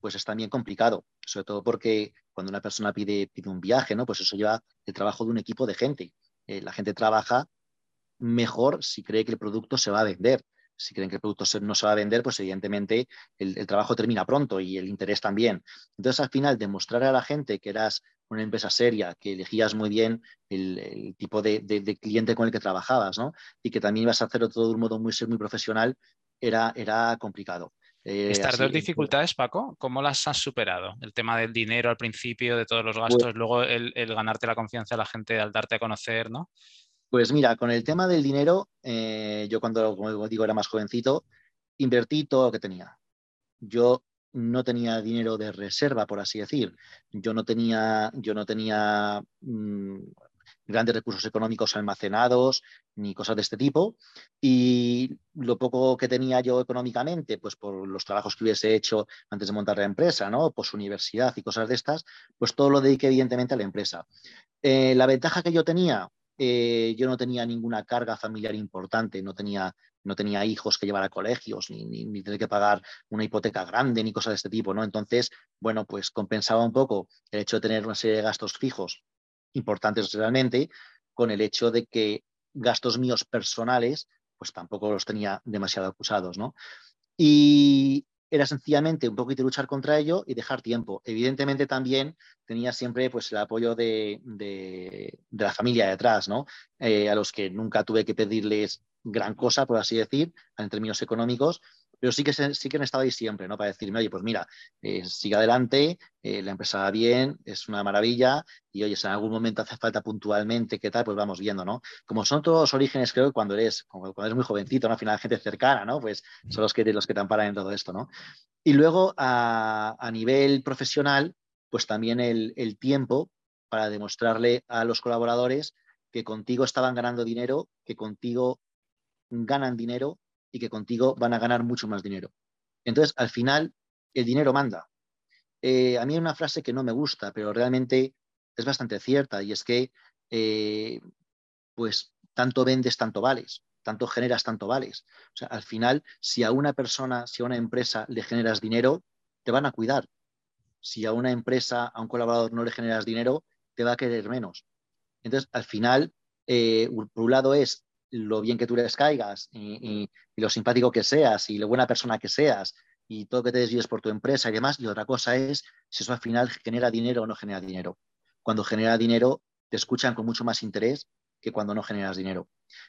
pues es también complicado, sobre todo porque cuando una persona pide, pide un viaje, ¿no? Pues eso lleva el trabajo de un equipo de gente. Eh, la gente trabaja mejor si cree que el producto se va a vender. Si creen que el producto no se va a vender, pues evidentemente el, trabajo termina pronto y el interés también. Entonces, al final, demostrar a la gente que eras una empresa seria, que elegías muy bien el, tipo de, cliente con el que trabajabas. Y que también ibas a hacerlo todo de un modo muy, muy profesional, era, era complicado. Eh, Estas dos dificultades, Paco, ¿cómo las has superado? El tema del dinero al principio, de todos los gastos, pues luego el, ganarte la confianza de la gente al darte a conocer, ¿no? Pues mira, con el tema del dinero, eh, yo cuando, como digo, era más jovencito, invertí todo lo que tenía. Yo no tenía dinero de reserva, por así decir. Yo no tenía, yo no tenía mm, grandes recursos económicos almacenados ni cosas de este tipo. Y lo poco que tenía yo económicamente, pues por los trabajos que hubiese hecho antes de montar la empresa, ¿no? Pues universidad y cosas de estas, pues todo lo dediqué evidentemente a la empresa. Eh, la ventaja que yo tenía, eh, yo no tenía ninguna carga familiar importante, no tenía, no tenía hijos que llevar a colegios, ni, ni, tener que pagar una hipoteca grande, ni cosas de este tipo, ¿no? Entonces, bueno, pues compensaba un poco el hecho de tener una serie de gastos fijos importantes realmente, con el hecho de que gastos míos personales, pues tampoco los tenía demasiado acusados, ¿no? Y era sencillamente un poquito luchar contra ello y dejar tiempo. Evidentemente también tenía siempre pues, el apoyo de, de, la familia detrás, ¿no? Eh, a los que nunca tuve que pedirles gran cosa, por así decir, en términos económicos, pero sí que, sí que han estado ahí siempre, ¿no? Para decirme, oye, pues mira, eh, sigue adelante, eh, la empresa va bien, es una maravilla, y oye, si en algún momento hace falta puntualmente, ¿qué tal? Pues vamos viendo, ¿no? Como son todos orígenes, creo que cuando eres, cuando eres muy jovencito, ¿no? Al final, gente cercana, ¿no? Pues son los que, los que te amparan en todo esto, ¿no? Y luego, a, a nivel profesional, pues también el, el tiempo para demostrarle a los colaboradores que contigo estaban ganando dinero, que contigo ganan dinero y que contigo van a ganar mucho más dinero. Entonces, al final, el dinero manda. Eh, a mí hay una frase que no me gusta, pero realmente es bastante cierta y es que, eh, pues, tanto vendes, tanto vales, tanto generas, tanto vales. O sea, al final, si a una persona, si a una empresa le generas dinero, te van a cuidar. Si a una empresa, a un colaborador no le generas dinero, te va a querer menos. Entonces, al final, eh, por un lado es lo bien que tú les caigas y, lo simpático que seas y lo buena persona que seas y todo que te desvíes por tu empresa y demás. Y otra cosa es si eso al final genera dinero o no genera dinero. Cuando genera dinero, te escuchan con mucho más interés que cuando no generas dinero.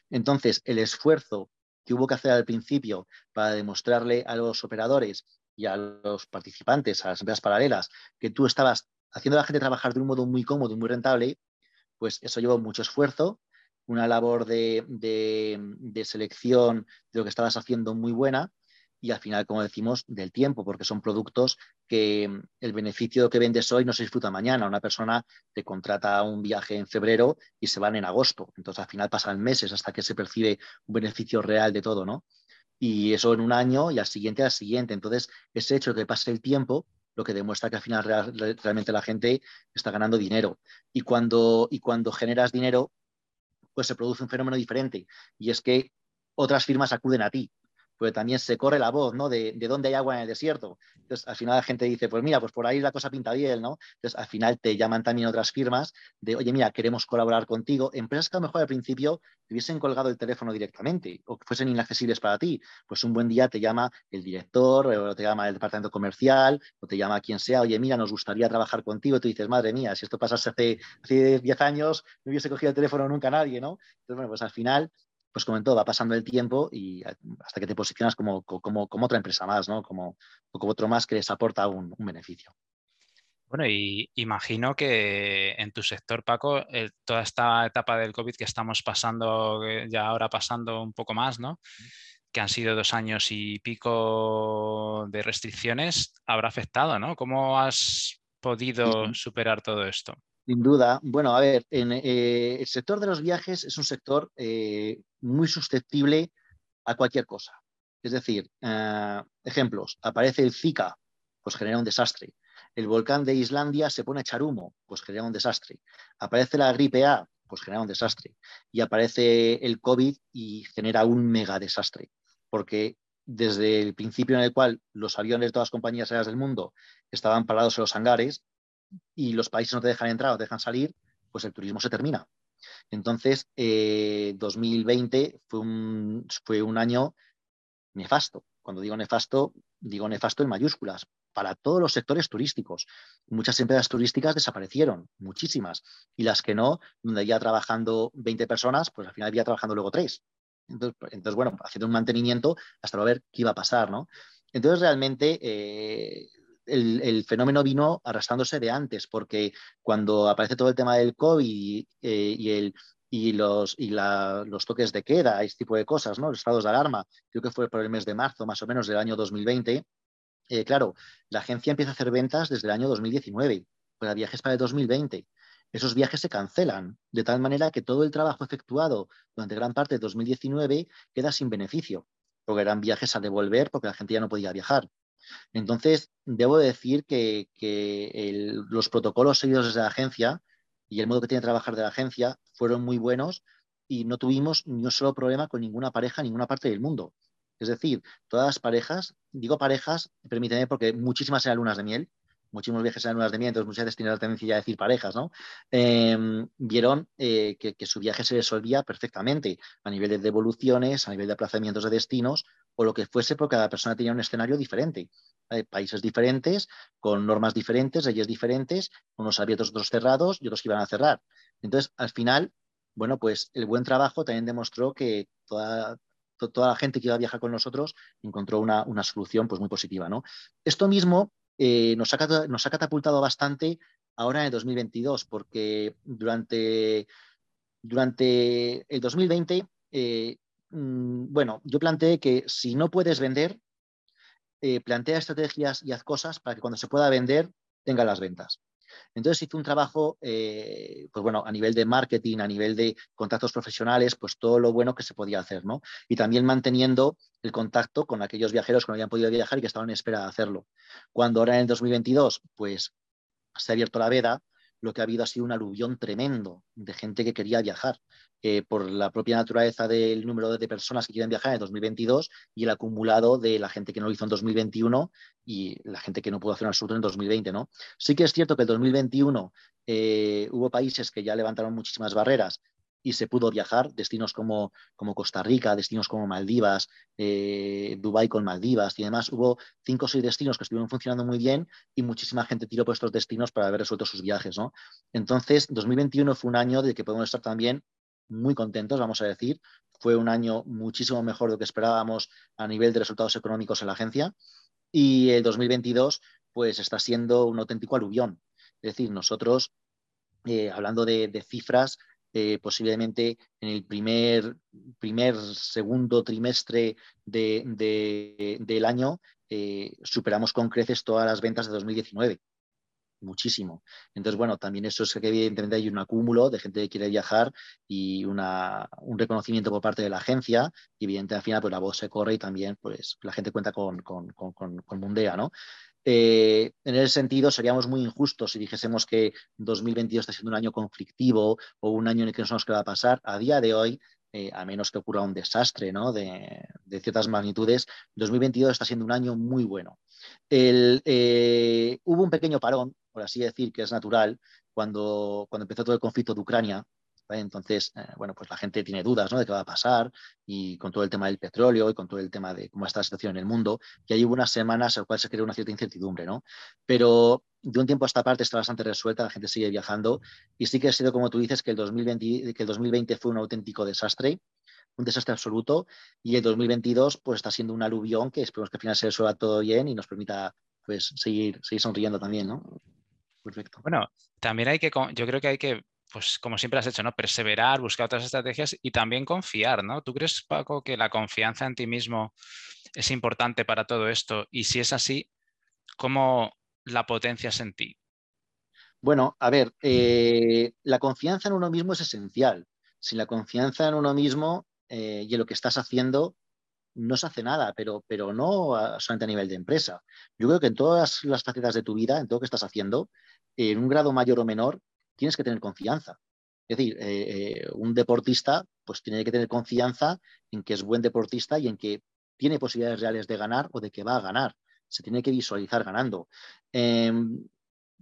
Entonces, el esfuerzo que hubo que hacer al principio para demostrarle a los operadores y a los participantes, a las empresas paralelas, que tú estabas haciendo a la gente trabajar de un modo muy cómodo y muy rentable, pues eso llevó mucho esfuerzo, una labor de, selección de lo que estabas haciendo muy buena y al final, como decimos, del tiempo, porque son productos que mm, el beneficio que vendes hoy no se disfruta mañana. Una persona te contrata un viaje en febrero y se van en agosto. Entonces, al final pasan meses hasta que se percibe un beneficio real de todo, ¿no? Y eso en un año y al siguiente al siguiente. Entonces, ese hecho de que pase el tiempo lo que demuestra que al final realmente la gente está ganando dinero. Y cuando, y cuando generas dinero, pues se produce un fenómeno diferente. Y es que otras firmas acuden a ti porque también se corre la voz, ¿no? De, de, dónde hay agua en el desierto. Entonces, al final la gente dice, pues mira, pues por ahí la cosa pinta bien, ¿no? Entonces, al final te llaman también otras firmas de, oye, mira, queremos colaborar contigo. Empresas que a lo mejor al principio te hubiesen colgado el teléfono directamente o que fuesen inaccesibles para ti. Pues un buen día te llama el director o te llama el departamento comercial o te llama quien sea, oye, mira, nos gustaría trabajar contigo. Y tú dices, madre mía, si esto pasase hace, hace 10 años, no hubiese cogido el teléfono nunca nadie, ¿no? Entonces, bueno, pues al final pues como en todo, va pasando el tiempo y hasta que te posicionas como, como, como otra empresa más, ¿no? Como, como otro más que les aporta un, beneficio. Bueno, y imagino que en tu sector, Paco, toda esta etapa del COVID que estamos pasando, ya ahora pasando un poco más, ¿no? que han sido dos años y pico de restricciones, habrá afectado, ¿no? ¿Cómo has podido superar todo esto? Sin duda. Bueno, a ver, eh, el sector de los viajes es un sector eh, muy susceptible a cualquier cosa. Es decir, eh, ejemplos, aparece el Zika, pues genera un desastre. El volcán de Islandia se pone a echar humo, pues genera un desastre. Aparece la gripe A, pues genera un desastre. Y aparece el COVID y genera un mega desastre. Porque desde el principio en el cual los aviones de todas las compañías aéreas del mundo estaban parados en los hangares, y los países no te dejan entrar o te dejan salir, pues el turismo se termina. Entonces, 2020 eh, fue un, fue un año nefasto. Cuando digo nefasto, digo nefasto en mayúsculas, para todos los sectores turísticos. Muchas empresas turísticas desaparecieron, muchísimas, y las que no, donde había trabajando 20 personas, pues al final había trabajando luego tres. Entonces, entonces bueno, haciendo un mantenimiento hasta ver qué iba a pasar, ¿no? Entonces, realmente, eh, el, fenómeno vino arrastrándose de antes, porque cuando aparece todo el tema del COVID eh, y, el, y, los, y los toques de queda, este tipo de cosas, ¿no? los estados de alarma, creo que fue por el mes de marzo más o menos del año 2020, eh, claro, la agencia empieza a hacer ventas desde el año 2019, para viajes para el 2020. Esos viajes se cancelan, de tal manera que todo el trabajo efectuado durante gran parte de 2019 queda sin beneficio, porque eran viajes a devolver porque la gente ya no podía viajar. Entonces, debo decir que, los protocolos seguidos desde la agencia y el modo que tiene de trabajar de la agencia fueron muy buenos y no tuvimos ni un solo problema con ninguna pareja en ninguna parte del mundo. Es decir, todas las parejas, digo parejas, permíteme porque muchísimas eran lunas de miel, muchísimos viajes eran miel, entonces muchas veces tienen la tendencia a decir parejas, ¿no? Em, vieron eh, que, su viaje se resolvía perfectamente a nivel de devoluciones, a nivel de aplazamientos de destinos, o lo que fuese, porque cada persona tenía un escenario diferente. Países diferentes, con normas diferentes, leyes diferentes, unos abiertos, otros cerrados y otros que iban a cerrar. Entonces, al final, bueno, pues el buen trabajo también demostró que toda, toda la gente que iba a viajar con nosotros encontró una, solución pues, muy positiva. ¿no? Esto mismo eh, nos, ha, catapultado bastante ahora en el 2022, porque durante, durante el 2020 Mm, bueno, yo planteé que si no puedes vender, eh, plantea estrategias y haz cosas para que cuando se pueda vender tenga las ventas. Entonces hice un trabajo, eh, pues bueno, a nivel de marketing, a nivel de contactos profesionales, pues todo lo bueno que se podía hacer, ¿no? Y también manteniendo el contacto con aquellos viajeros que no habían podido viajar y que estaban en espera de hacerlo. Cuando ahora en el 2022, pues se ha abierto la veda, lo que ha habido ha sido un aluvión tremendo de gente que quería viajar. por la propia naturaleza del número de personas que quieren viajar en 2022 y el acumulado de la gente que no lo hizo en 2021 y la gente que no pudo hacer un asunto en 2020. ¿no? Sí que es cierto que en 2021 eh, hubo países que ya levantaron muchísimas barreras y se pudo viajar, destinos como, como Costa Rica, destinos como Maldivas, eh, Dubái con Maldivas y demás. Hubo cinco o seis destinos que estuvieron funcionando muy bien y muchísima gente tiró por estos destinos para haber resuelto sus viajes. ¿no? Entonces, 2021 fue un año de que podemos estar también muy contentos, vamos a decir. Fue un año muchísimo mejor de lo que esperábamos a nivel de resultados económicos en la agencia. Y el 2022, pues está siendo un auténtico aluvión. Es decir, nosotros, eh, hablando de cifras, eh, posiblemente en el primer, primer segundo trimestre del año eh, superamos con creces todas las ventas de 2019 muchísimo. Entonces, bueno, también eso es que evidentemente hay un acúmulo de gente que quiere viajar y una, un reconocimiento por parte de la agencia y evidentemente al final pues la voz se corre y también pues la gente cuenta con, con, con, con Mundea, ¿no? Eh, en ese sentido, seríamos muy injustos si dijésemos que 2022 está siendo un año conflictivo o un año en el que no sabemos qué va a pasar. A día de hoy, eh, a menos que ocurra un desastre de, ciertas magnitudes, 2022 está siendo un año muy bueno. Eh, hubo un pequeño parón, por así decir, que es natural, cuando empezó todo el conflicto de Ucrania, entonces, eh, bueno, pues la gente tiene dudas ¿no? de qué va a pasar y con todo el tema del petróleo y con todo el tema de cómo está la situación en el mundo, y hay unas semanas en las cuales se crea una cierta incertidumbre, ¿no? Pero de un tiempo a esta parte está bastante resuelta, la gente sigue viajando y sí que ha sido como tú dices que el 2020, que el 2020 fue un auténtico desastre, un desastre absoluto y el 2022 pues está siendo un aluvión que esperemos que al final se resuelva todo bien y nos permita pues seguir, seguir sonriendo también, ¿no? Perfecto. Bueno, también hay que, yo creo que hay que pues como siempre has hecho, ¿no? Perseverar, buscar otras estrategias y también confiar, ¿no? ¿Tú crees, Paco, que la confianza en ti mismo es importante para todo esto? Y si es así, ¿cómo la potencias en ti? Bueno, a ver, eh, la confianza en uno mismo es esencial. Sin la confianza en uno mismo eh, y en lo que estás haciendo, no se hace nada, pero, pero no solamente a nivel de empresa. Yo creo que en todas las facetas de tu vida, en todo lo que estás haciendo, en un grado mayor o menor, tienes que tener confianza. Es decir, eh, eh, un deportista pues tiene que tener confianza en que es buen deportista y en que tiene posibilidades reales de ganar o de que va a ganar. Se tiene que visualizar ganando. Em,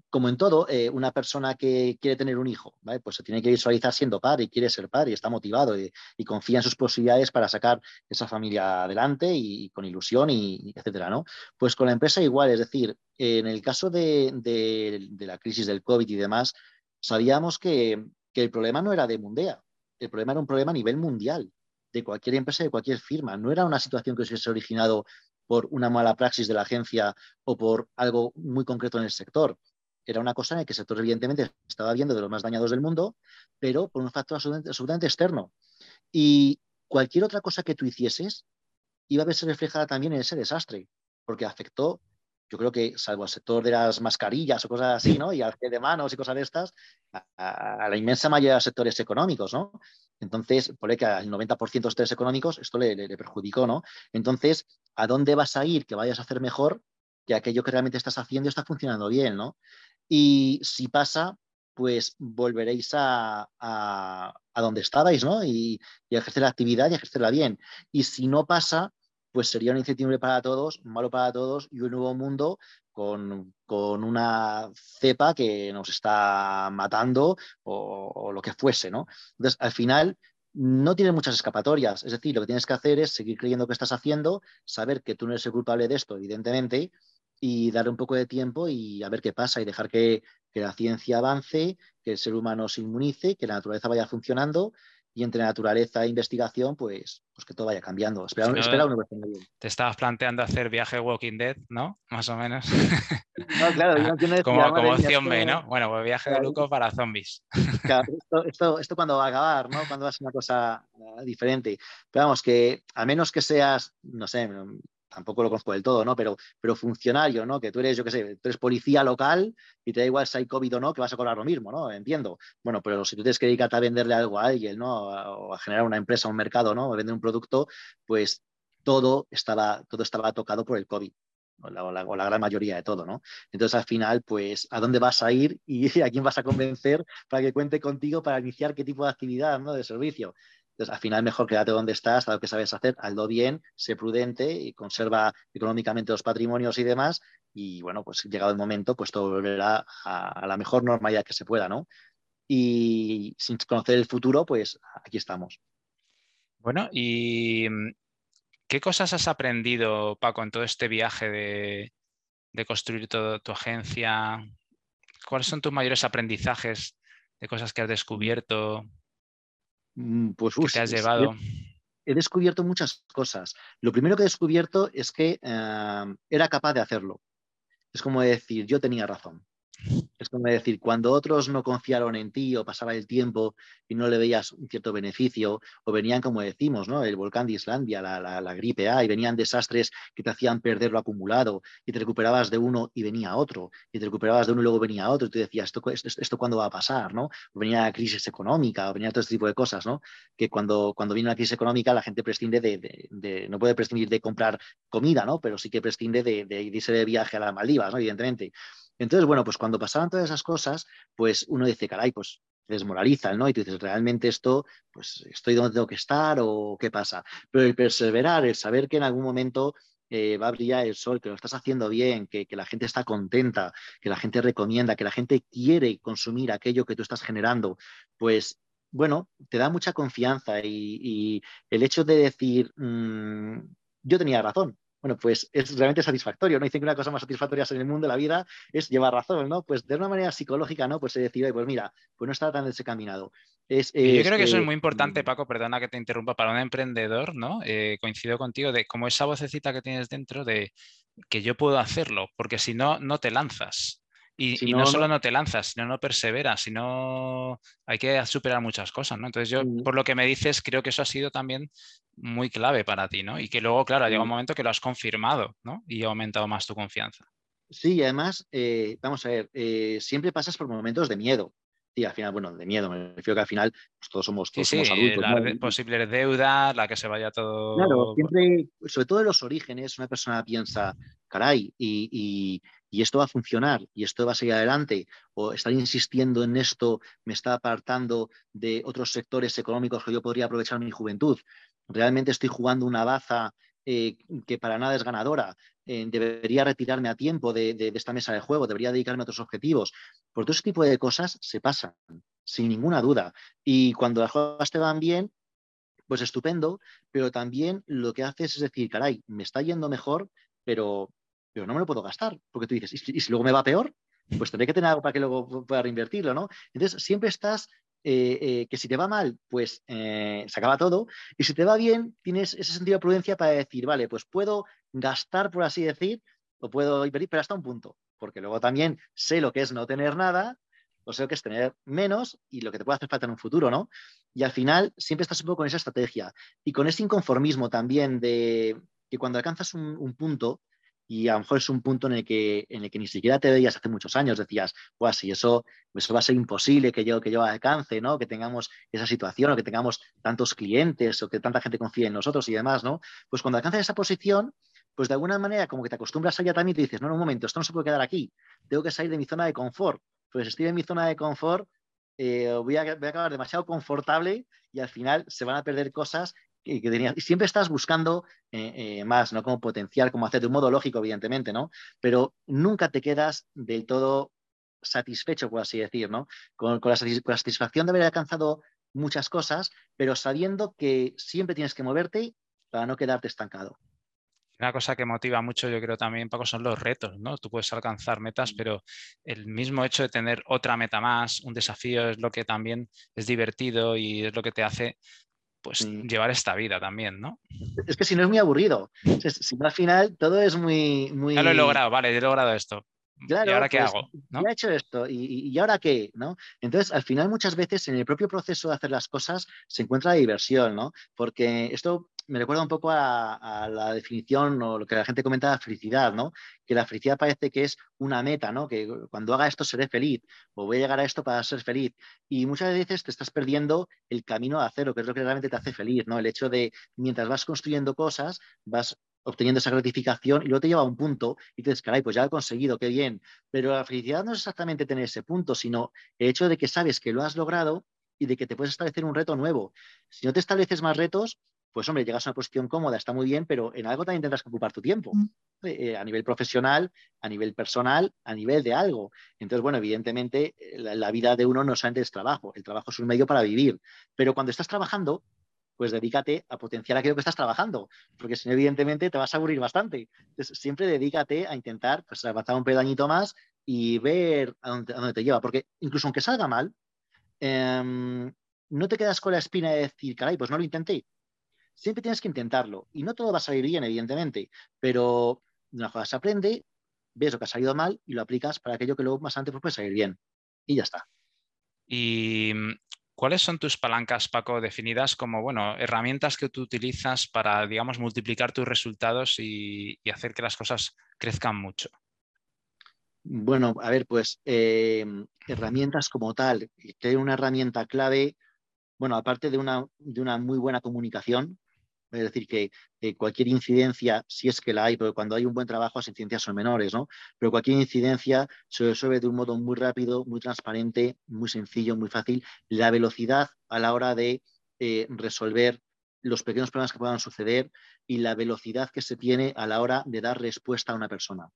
como en todo, eh, una persona que quiere tener un hijo, pues se tiene que visualizar siendo padre y quiere ser padre y está motivado y, confía en sus posibilidades para sacar esa familia adelante y, con ilusión y, etcétera, ¿no? Pues con la empresa igual, es decir, en el caso de, de la crisis del COVID y demás, sabíamos que, el problema no era de Mundea, el problema era un problema a nivel mundial, de cualquier empresa, de cualquier firma. No era una situación que se hubiese originado por una mala praxis de la agencia o por algo muy concreto en el sector. Era una cosa en la que el sector evidentemente estaba viendo de los más dañados del mundo, pero por un factor absolutamente, externo. Y cualquier otra cosa que tú hicieses iba a verse reflejada también en ese desastre, porque afectó yo creo que, salvo el sector de las mascarillas o cosas así, ¿no? Y al de manos y cosas de estas, a, la inmensa mayoría de los sectores económicos, ¿no? Entonces, por que al 90% de los sectores económicos esto le, perjudicó, ¿no? Entonces, ¿a dónde vas a ir que vayas a hacer mejor que aquello que realmente estás haciendo está funcionando bien, ¿no? Y si pasa, pues volveréis a, a, donde estabais, ¿no? Y, y, ejercer la actividad y ejercerla bien. Y si no pasa, pues sería una incertidumbre para todos, malo para todos y un nuevo mundo con, una cepa que nos está matando o, lo que fuese, ¿no? Entonces, al final, no tienes muchas escapatorias. Es decir, lo que tienes que hacer es seguir creyendo que estás haciendo, saber que tú no eres el culpable de esto, evidentemente, y darle un poco de tiempo y a ver qué pasa y dejar que, que la ciencia avance, que el ser humano se inmunice, que la naturaleza vaya funcionando y entre naturaleza e investigación, pues, pues que todo vaya cambiando. Espera, Te estabas planteando hacer viaje Walking Dead, ¿no? Más o menos. No, claro, como, como opción B, ¿no? Bueno, pues viaje de Luco para zombies. Claro, esto, esto, cuando va a acabar, ¿no? Cuando va a ser una cosa eh, diferente. Pero vamos, que a menos que seas, no sé, tampoco lo conozco del todo, ¿no? Pero, pero funcionario, ¿no? Que tú eres, yo qué sé, tú eres policía local y te da igual si hay COVID o no, que vas a cobrar lo mismo, ¿no? Entiendo. Bueno, pero si tú tienes que dedicarte a venderle algo a alguien, ¿no? O a generar una empresa, un mercado, ¿no? O vender un producto, pues todo estaba, todo estaba tocado por el COVID. O la, o la, gran mayoría de todo, ¿no? Entonces, al final, pues, ¿a dónde vas a ir y a quién vas a convencer para que cuente contigo para iniciar qué tipo de actividad, ¿no? De servicio. Entonces, al final, mejor quédate donde estás, haz lo que sabes hacer, hazlo bien, sé prudente y conserva económicamente los patrimonios y demás. Y bueno, pues llegado el momento, pues todo volverá a, la mejor normalidad que se pueda, ¿no? Y sin conocer el futuro, pues aquí estamos. Bueno, ¿y qué cosas has aprendido, Paco, en todo este viaje de, de construir toda tu agencia? ¿Cuáles son tus mayores aprendizajes de cosas que has descubierto? Mm, pues, ¿Qué te has llevado? He, descubierto muchas cosas. Lo primero que he descubierto es que eh, era capaz de hacerlo. Es como decir, yo tenía razón. Es como decir, cuando otros no confiaron en ti o pasaba el tiempo y no le veías un cierto beneficio, o venían, como decimos, ¿no? el volcán de Islandia, la, gripe A, y venían desastres que te hacían perder lo acumulado, y te recuperabas de uno y venía otro, y te recuperabas de uno y luego venía otro, y tú decías, ¿esto, esto, esto cuándo va a pasar? ¿no? venía la crisis económica, o venía todo este tipo de cosas, ¿no? que cuando, cuando viene la crisis económica la gente prescinde de, no puede prescindir de comprar comida, ¿no? pero sí que prescinde de, de irse de viaje a las Maldivas, ¿no? evidentemente. Entonces, bueno, pues cuando pasaban todas esas cosas, pues uno dice, caray, pues desmoralizan, ¿no? Y tú dices, realmente esto, pues estoy donde tengo que estar o qué pasa. Pero el perseverar, el saber que en algún momento eh, va a brillar el sol, que lo estás haciendo bien, que, la gente está contenta, que la gente recomienda, que la gente quiere consumir aquello que tú estás generando, pues bueno, te da mucha confianza y, el hecho de decir, mm, yo tenía razón, bueno, pues es realmente satisfactorio, ¿no? Dicen que una cosa más satisfactoria en el mundo de la vida es llevar razón, ¿no? Pues de una manera psicológica, ¿no? Pues se decide, pues mira, pues no está tan desencaminado. Es, yo creo que eso es muy importante, mm. Paco, perdona que te interrumpa, para un emprendedor, ¿no? Eh, coincido contigo de como esa vocecita que tienes dentro de que yo puedo hacerlo, porque si no, no te lanzas. Y, no, solo no... te lanzas, sino no perseveras, sino hay que superar muchas cosas, ¿no? Entonces yo, mm. por lo que me dices, creo que eso ha sido también muy clave para ti, ¿no? Y que luego, claro, ha llegado un momento que lo has confirmado, ¿no? Y ha aumentado más tu confianza. Sí, y además, eh, vamos a ver, eh, siempre pasas por momentos de miedo. Y al final, bueno, de miedo, me refiero que al final pues, todos somos, todos sí, sí, La posible deuda, la que se vaya todo. Claro, siempre, sobre todo en los orígenes, una persona piensa, caray, y, y esto va a funcionar y esto va a seguir adelante, o estar insistiendo en esto me está apartando de otros sectores económicos que yo podría aprovechar mi juventud. Realmente estoy jugando una baza eh, que para nada es ganadora. Eh, debería retirarme a tiempo de, esta mesa de juego, debería dedicarme a otros objetivos. Por todo ese tipo de cosas se pasan, sin ninguna duda. Y cuando las cosas te van bien, pues estupendo, pero también lo que haces es decir, caray, me está yendo mejor, pero pero no me lo puedo gastar, porque tú dices, ¿y si, luego me va peor? Pues tendré que tener algo para que luego pueda reinvertirlo, ¿no? Entonces, siempre estás, eh, eh, que si te va mal, pues eh, se acaba todo, y si te va bien, tienes ese sentido de prudencia para decir, vale, pues puedo gastar, por así decir, o puedo invertir, pero hasta un punto, porque luego también sé lo que es no tener nada, o sé lo que es tener menos y lo que te puede hacer falta en un futuro, ¿no? Y al final siempre estás un poco con esa estrategia y con ese inconformismo también de que cuando alcanzas un punto, y a lo mejor es un punto en el que, en el que ni siquiera te veías hace muchos años, decías, pues si eso, eso va a ser imposible que yo, que yo alcance, ¿no? Que tengamos esa situación o que tengamos tantos clientes o que tanta gente confíe en nosotros y demás, ¿no? Pues cuando alcanzas esa posición, pues de alguna manera como que te acostumbras a ella también y te dices, no, no, un momento, esto no se puede quedar aquí, tengo que salir de mi zona de confort. Pues estoy en mi zona de confort, eh, voy, a, voy a acabar demasiado confortable y al final se van a perder cosas y siempre estás buscando eh, eh, más, ¿no? Como potenciar, como hacer de un modo lógico, evidentemente, ¿no? Pero nunca te quedas del todo satisfecho, por así decir, ¿no? Con, la, satisfacción de haber alcanzado muchas cosas, pero sabiendo que siempre tienes que moverte para no quedarte estancado. Una cosa que motiva mucho, yo creo también, Paco, son los retos, ¿no? Tú puedes alcanzar metas, mm. pero el mismo hecho de tener otra meta más, un desafío, es lo que también es divertido y es lo que te hace pues llevar esta vida también, ¿no? Es que si no es muy aburrido. Si al final todo es muy, muy... Ya lo he logrado, vale, he logrado esto. ¿Y ahora qué pues, hago? Ya he hecho esto, ¿y, ahora qué? ¿no? Entonces, al final, muchas veces en el propio proceso de hacer las cosas se encuentra la diversión, ¿no? Porque esto me recuerda un poco a, la definición o lo que la gente comenta de felicidad, ¿no? Que la felicidad parece que es una meta, ¿no? Que cuando haga esto seré feliz o voy a llegar a esto para ser feliz. Y muchas veces te estás perdiendo el camino a hacerlo, que es lo que realmente te hace feliz, ¿no? El hecho de mientras vas construyendo cosas, vas obteniendo esa gratificación y luego te lleva a un punto y te dices, caray, pues ya lo he conseguido, qué bien. Pero la felicidad no es exactamente tener ese punto, sino el hecho de que sabes que lo has logrado y de que te puedes establecer un reto nuevo. Si no te estableces más retos, pues hombre, llegas a una posición cómoda, está muy bien, pero en algo también tendrás que ocupar tu tiempo. Mm. Eh, eh, a nivel profesional, a nivel personal, a nivel de algo. Entonces, bueno, evidentemente eh, la, vida de uno no solamente es trabajo, el trabajo es un medio para vivir, pero cuando estás trabajando, pues dedícate a potenciar aquello que estás trabajando, porque si no, evidentemente te vas a aburrir bastante. Entonces, siempre dedícate a intentar pues, avanzar un pedañito más y ver a dónde, te lleva, porque incluso aunque salga mal, em, no te quedas con la espina de decir, caray, pues no lo intenté, siempre tienes que intentarlo. Y no todo va a salir bien, evidentemente, pero una cosa se aprende, ves lo que ha salido mal y lo aplicas para aquello que luego más antes puede salir bien. Y ya está. ¿Y cuáles son tus palancas, Paco, definidas como bueno, herramientas que tú utilizas para, digamos, multiplicar tus resultados y, hacer que las cosas crezcan mucho? Bueno, a ver, pues eh, herramientas como tal, que una herramienta clave, bueno, aparte de una, de una muy buena comunicación, Es decir, que cualquier incidencia, si es que la hay, porque cuando hay un buen trabajo las incidencias son menores, ¿no? Pero cualquier incidencia se resuelve de un modo muy rápido, muy transparente, muy sencillo, muy fácil. La velocidad a la hora de eh, resolver los pequeños problemas que puedan suceder y la velocidad que se tiene a la hora de dar respuesta a una persona.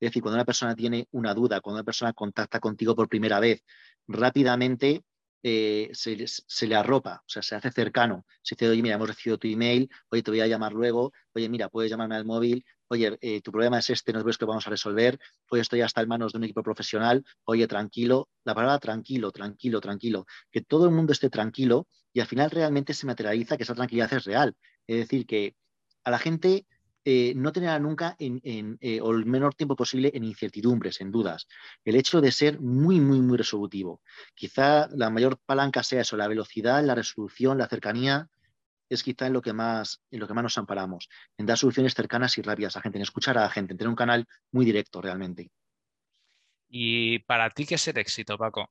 Es decir, cuando una persona tiene una duda, cuando una persona contacta contigo por primera vez, rápidamente eh, se, le arropa, o sea, se hace cercano. Se dice, oye, mira, hemos recibido tu email, oye, te voy a llamar luego, oye, mira, puedes llamarme al móvil, oye, eh, tu problema es este, no ves que vamos a resolver, oye, estoy hasta en manos de un equipo profesional, oye, tranquilo, la palabra tranquilo, tranquilo, tranquilo, que todo el mundo esté tranquilo y al final realmente se materializa que esa tranquilidad es real. Es decir, que a la gente eh, no tenerá nunca en, eh, o el menor tiempo posible en incertidumbres, en dudas. El hecho de ser muy, muy, muy resolutivo. Quizá la mayor palanca sea eso, la velocidad, la resolución, la cercanía, es quizá en lo que más, en lo que más nos amparamos, en dar soluciones cercanas y rápidas a gente, en escuchar a la gente, en tener un canal muy directo realmente. ¿Y para ti qué es el éxito, Paco?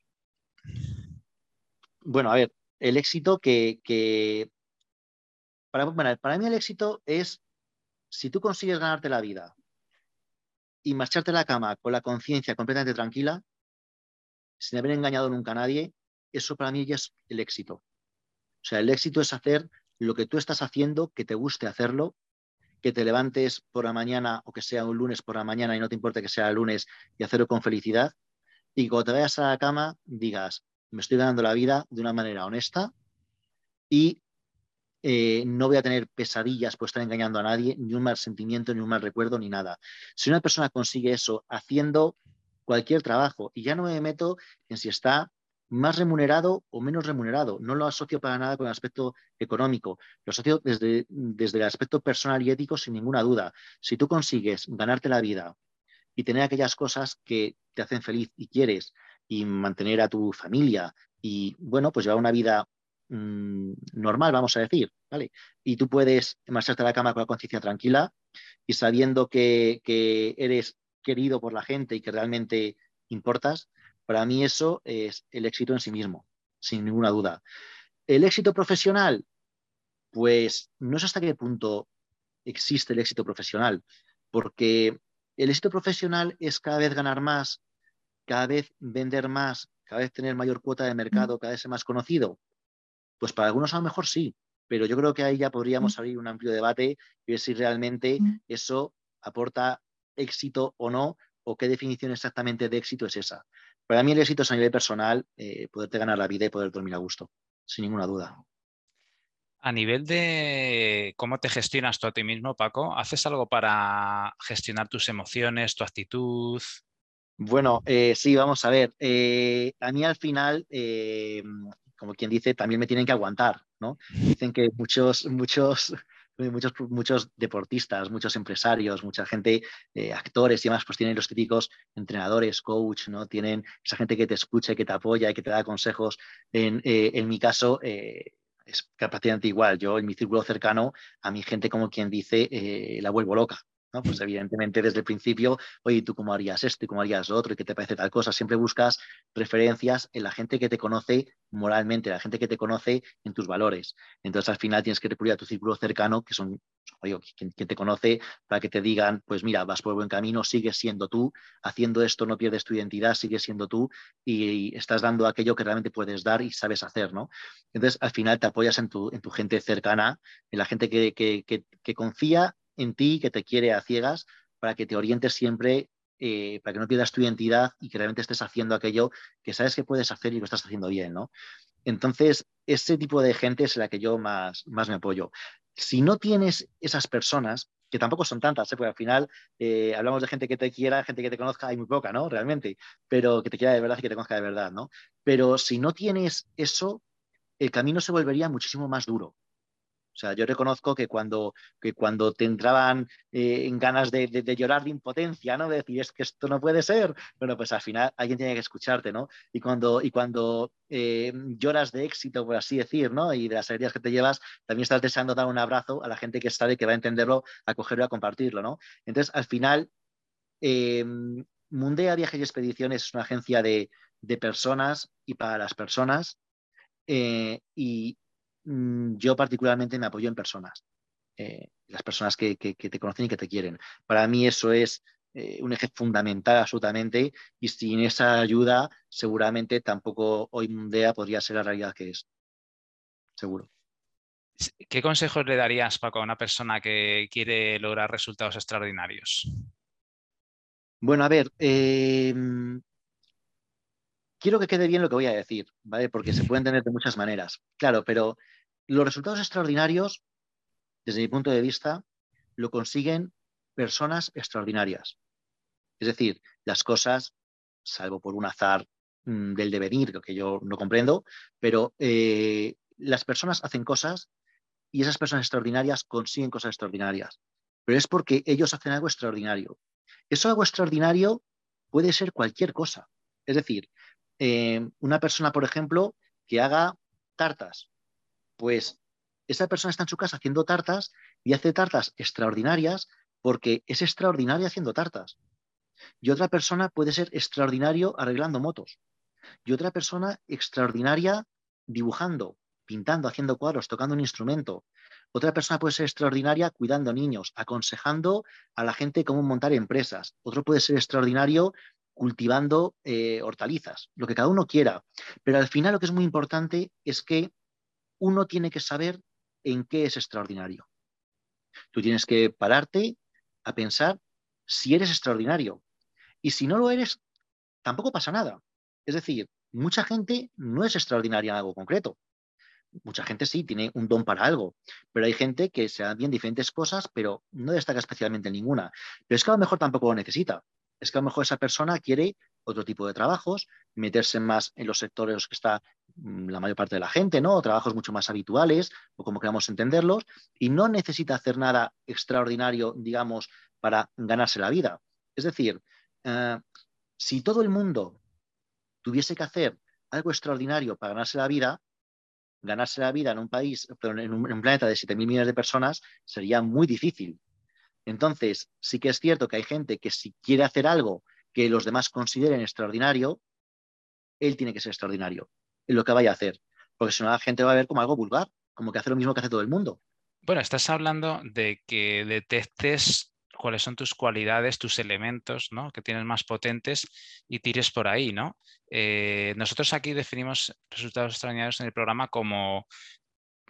Bueno, a ver, el éxito que, para, para mí el éxito es si tú consigues ganarte la vida y marcharte a la cama con la conciencia completamente tranquila, sin haber engañado nunca a nadie, eso para mí ya es el éxito. O sea, el éxito es hacer lo que tú estás haciendo, que te guste hacerlo, que te levantes por la mañana o que sea un lunes por la mañana y no te importe que sea el lunes y hacerlo con felicidad. Y cuando te vayas a la cama digas, me estoy ganando la vida de una manera honesta y eh, no voy a tener pesadillas por estar engañando a nadie, ni un mal sentimiento, ni un mal recuerdo, ni nada. Si una persona consigue eso haciendo cualquier trabajo, y ya no me meto en si está más remunerado o menos remunerado, no lo asocio para nada con el aspecto económico, lo asocio desde, desde el aspecto personal y ético sin ninguna duda. Si tú consigues ganarte la vida y tener aquellas cosas que te hacen feliz y quieres, y mantener a tu familia, y bueno, pues llevar una vida Mm, normal, vamos a decir, ¿vale? Y tú puedes marcharte a la cama con la conciencia tranquila y sabiendo que, eres querido por la gente y que realmente importas, para mí eso es el éxito en sí mismo, sin ninguna duda. El éxito profesional, pues no sé hasta qué punto existe el éxito profesional, porque el éxito profesional es cada vez ganar más, cada vez vender más, cada vez tener mayor cuota de mercado, cada vez ser más conocido. Pues para algunos a lo mejor sí, pero yo creo que ahí ya podríamos abrir un amplio debate y ver si realmente eso aporta éxito o no, o qué definición exactamente de éxito es esa. Para mí el éxito es a nivel personal, eh, poderte ganar la vida y poder dormir a gusto, sin ninguna duda. A nivel de cómo te gestionas tú a ti mismo, Paco, ¿haces algo para gestionar tus emociones, tu actitud? Bueno, eh, sí, vamos a ver. Eh, a mí al final, como quien dice, también me tienen que aguantar, ¿no? Dicen que muchos, muchos, muchos, muchos deportistas, muchos empresarios, mucha gente, eh, actores y demás, pues tienen los típicos entrenadores, coach, ¿no? Tienen esa gente que te escucha y que te apoya y que te da consejos. En, eh, mi caso, eh, es prácticamente igual. Yo en mi círculo cercano, a mi gente, como quien dice, la vuelvo loca. Pues evidentemente desde el principio, oye, ¿tú cómo harías esto y cómo harías lo otro y qué te parece tal cosa? Siempre buscas referencias en la gente que te conoce moralmente, la gente que te conoce en tus valores. Entonces al final tienes que recurrir a tu círculo cercano, que son oye, quien, te conoce, para que te digan, pues mira, vas por buen camino, sigues siendo tú, haciendo esto no pierdes tu identidad, sigues siendo tú y, estás dando aquello que realmente puedes dar y sabes hacer, ¿no? Entonces al final te apoyas en tu, en tu gente cercana, en la gente que, que, que confía en ti, que te quiere a ciegas, para que te orientes siempre, eh, para que no pierdas tu identidad y que realmente estés haciendo aquello que sabes que puedes hacer y lo estás haciendo bien, ¿no? Entonces, ese tipo de gente es la que yo más, más me apoyo. Si no tienes esas personas, que tampoco son tantas, ¿eh? porque al final eh, hablamos de gente que te quiera, gente que te conozca, hay muy poca, ¿no? Realmente, pero que te quiera de verdad y que te conozca de verdad, ¿no? Pero si no tienes eso, el camino se volvería muchísimo más duro. O sea, yo reconozco que cuando, que cuando te entraban eh, en ganas de, llorar de impotencia, ¿no? De decir, es que esto no puede ser. Bueno, pues al final alguien tiene que escucharte, ¿no? Y cuando, y cuando eh, lloras de éxito, por así decir, ¿no? Y de las alegrías que te llevas, también estás deseando dar un abrazo a la gente que sabe que va a entenderlo, a cogerlo, a compartirlo, ¿no? Entonces, al final, eh, Mundea Viajes y Expediciones es una agencia de, personas y para las personas. y, Mm, yo particularmente me apoyo en personas. eh, las personas que, te conocen y que te quieren. Para mí eso es eh, un eje fundamental absolutamente y sin esa ayuda seguramente tampoco hoy Mundea podría ser la realidad que es. Seguro. ¿Qué consejos le darías, Paco, a una persona que quiere lograr resultados extraordinarios? Bueno, a ver, em, quiero que quede bien lo que voy a decir, ¿vale? Porque se pueden tener de muchas maneras. Claro, pero los resultados extraordinarios, desde mi punto de vista, lo consiguen personas extraordinarias. Es decir, las cosas, salvo por un azar mm, del devenir, que yo no comprendo, pero eh, las personas hacen cosas y esas personas extraordinarias consiguen cosas extraordinarias. Pero es porque ellos hacen algo extraordinario. Eso algo extraordinario puede ser cualquier cosa. Es decir, eh, una persona, por ejemplo, que haga tartas, pues esa persona está en su casa haciendo tartas y hace tartas extraordinarias porque es extraordinaria haciendo tartas. Y otra persona puede ser extraordinario arreglando motos. Y otra persona extraordinaria dibujando, pintando, haciendo cuadros, tocando un instrumento. Otra persona puede ser extraordinaria cuidando niños, aconsejando a la gente cómo montar empresas. Otro puede ser extraordinario cultivando eh, hortalizas, lo que cada uno quiera. Pero al final lo que es muy importante es que uno tiene que saber en qué es extraordinario. Tú tienes que pararte a pensar si eres extraordinario. Y si no lo eres, tampoco pasa nada. Es decir, mucha gente no es extraordinaria en algo concreto. Mucha gente sí tiene un don para algo, pero hay gente que se da bien diferentes cosas, pero no destaca especialmente en ninguna. Pero es que a lo mejor tampoco lo necesita. Es que a lo mejor esa persona quiere otro tipo de trabajos, meterse más en los sectores en los que está mm, la mayor parte de la gente, ¿no? O trabajos mucho más habituales, o como queramos entenderlos, y no necesita hacer nada extraordinario, digamos, para ganarse la vida. Es decir, eh, si todo el mundo tuviese que hacer algo extraordinario para ganarse la vida, ganarse la vida en un país, en un, planeta de 7.000 millones de personas, sería muy difícil. Entonces, sí que es cierto que hay gente que si quiere hacer algo que los demás consideren extraordinario, él tiene que ser extraordinario en lo que vaya a hacer. Porque si no, la gente va a ver como algo vulgar, como que hace lo mismo que hace todo el mundo. Bueno, estás hablando de que detectes cuáles son tus cualidades, tus elementos, ¿no? Que tienes más potentes y tires por ahí, ¿no? Eh, nosotros aquí definimos resultados extraordinarios en el programa como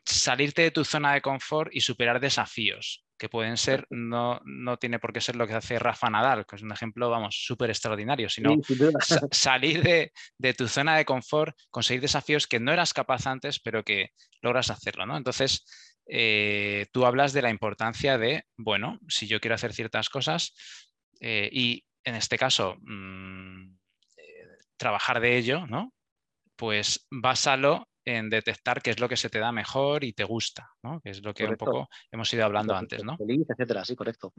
salirte de tu zona de confort y superar desafíos que pueden ser, no, no tiene por qué ser lo que hace Rafa Nadal, que es un ejemplo, vamos, súper extraordinario, sino salir de, de, tu zona de confort, conseguir desafíos que no eras capaz antes, pero que logras hacerlo, ¿no? Entonces, eh, tú hablas de la importancia de, bueno, si yo quiero hacer ciertas cosas eh, y en este caso mm, eh, trabajar de ello, ¿no? Pues básalo en detectar qué es lo que se te da mejor y te gusta, ¿no? Que es lo que un poco hemos ido hablando antes, ¿no? Feliz, etcétera, sí, correcto.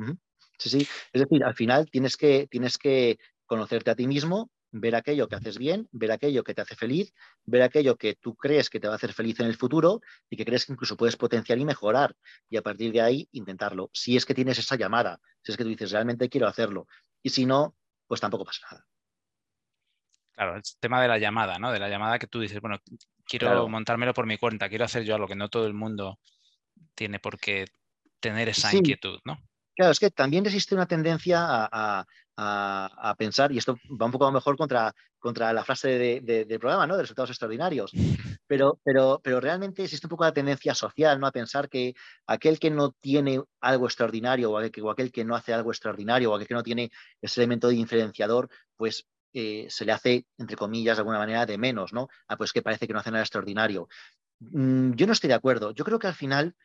Sí, sí. Es decir, al final tienes que, tienes que conocerte a ti mismo, ver aquello que haces bien, ver aquello que te hace feliz, ver aquello que tú crees que te va a hacer feliz en el futuro y que crees que incluso puedes potenciar y mejorar. Y a partir de ahí intentarlo. Si es que tienes esa llamada, si es que tú dices realmente quiero hacerlo. Y si no, pues tampoco pasa nada. Claro, el tema de la llamada, ¿no? De la llamada que tú dices, bueno, quiero montármelo por mi cuenta, quiero hacer yo algo que no todo el mundo tiene por qué tener esa inquietud, ¿no? Claro, es que también existe una tendencia a, pensar, y esto va un poco a mejor contra, contra la frase de, programa, ¿no? De resultados extraordinarios. Pero, pero, pero realmente existe un poco la tendencia social, ¿no? A pensar que aquel que no tiene algo extraordinario, o aquel, que no hace algo extraordinario, o aquel que no tiene ese elemento de diferenciador, pues eh, se le hace, entre comillas, de alguna manera, de menos, ¿no? Ah, pues que parece que no hace nada extraordinario. Mm, yo no estoy de acuerdo. Yo creo que al final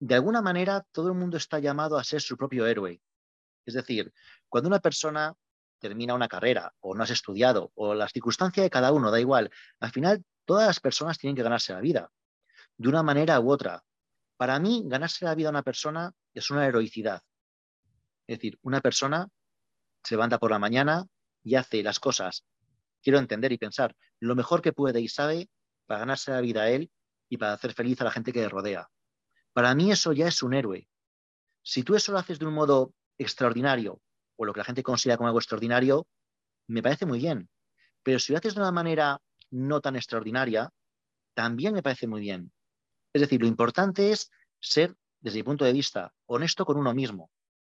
de alguna manera todo el mundo está llamado a ser su propio héroe. Es decir, cuando una persona termina una carrera o no has estudiado o la circunstancia de cada uno, da igual, al final todas las personas tienen que ganarse la vida, de una manera u otra. Para mí, ganarse la vida a una persona es una heroicidad. Es decir, una persona se levanta por la mañana y hace las cosas, quiero entender y pensar, lo mejor que puede y sabe para ganarse la vida a él y para hacer feliz a la gente que le rodea. Para mí eso ya es un héroe. Si tú eso lo haces de un modo extraordinario, o lo que la gente considera como algo extraordinario, me parece muy bien. Pero si lo haces de una manera no tan extraordinaria, también me parece muy bien. Es decir, lo importante es ser desde mi punto de vista, honesto con uno mismo.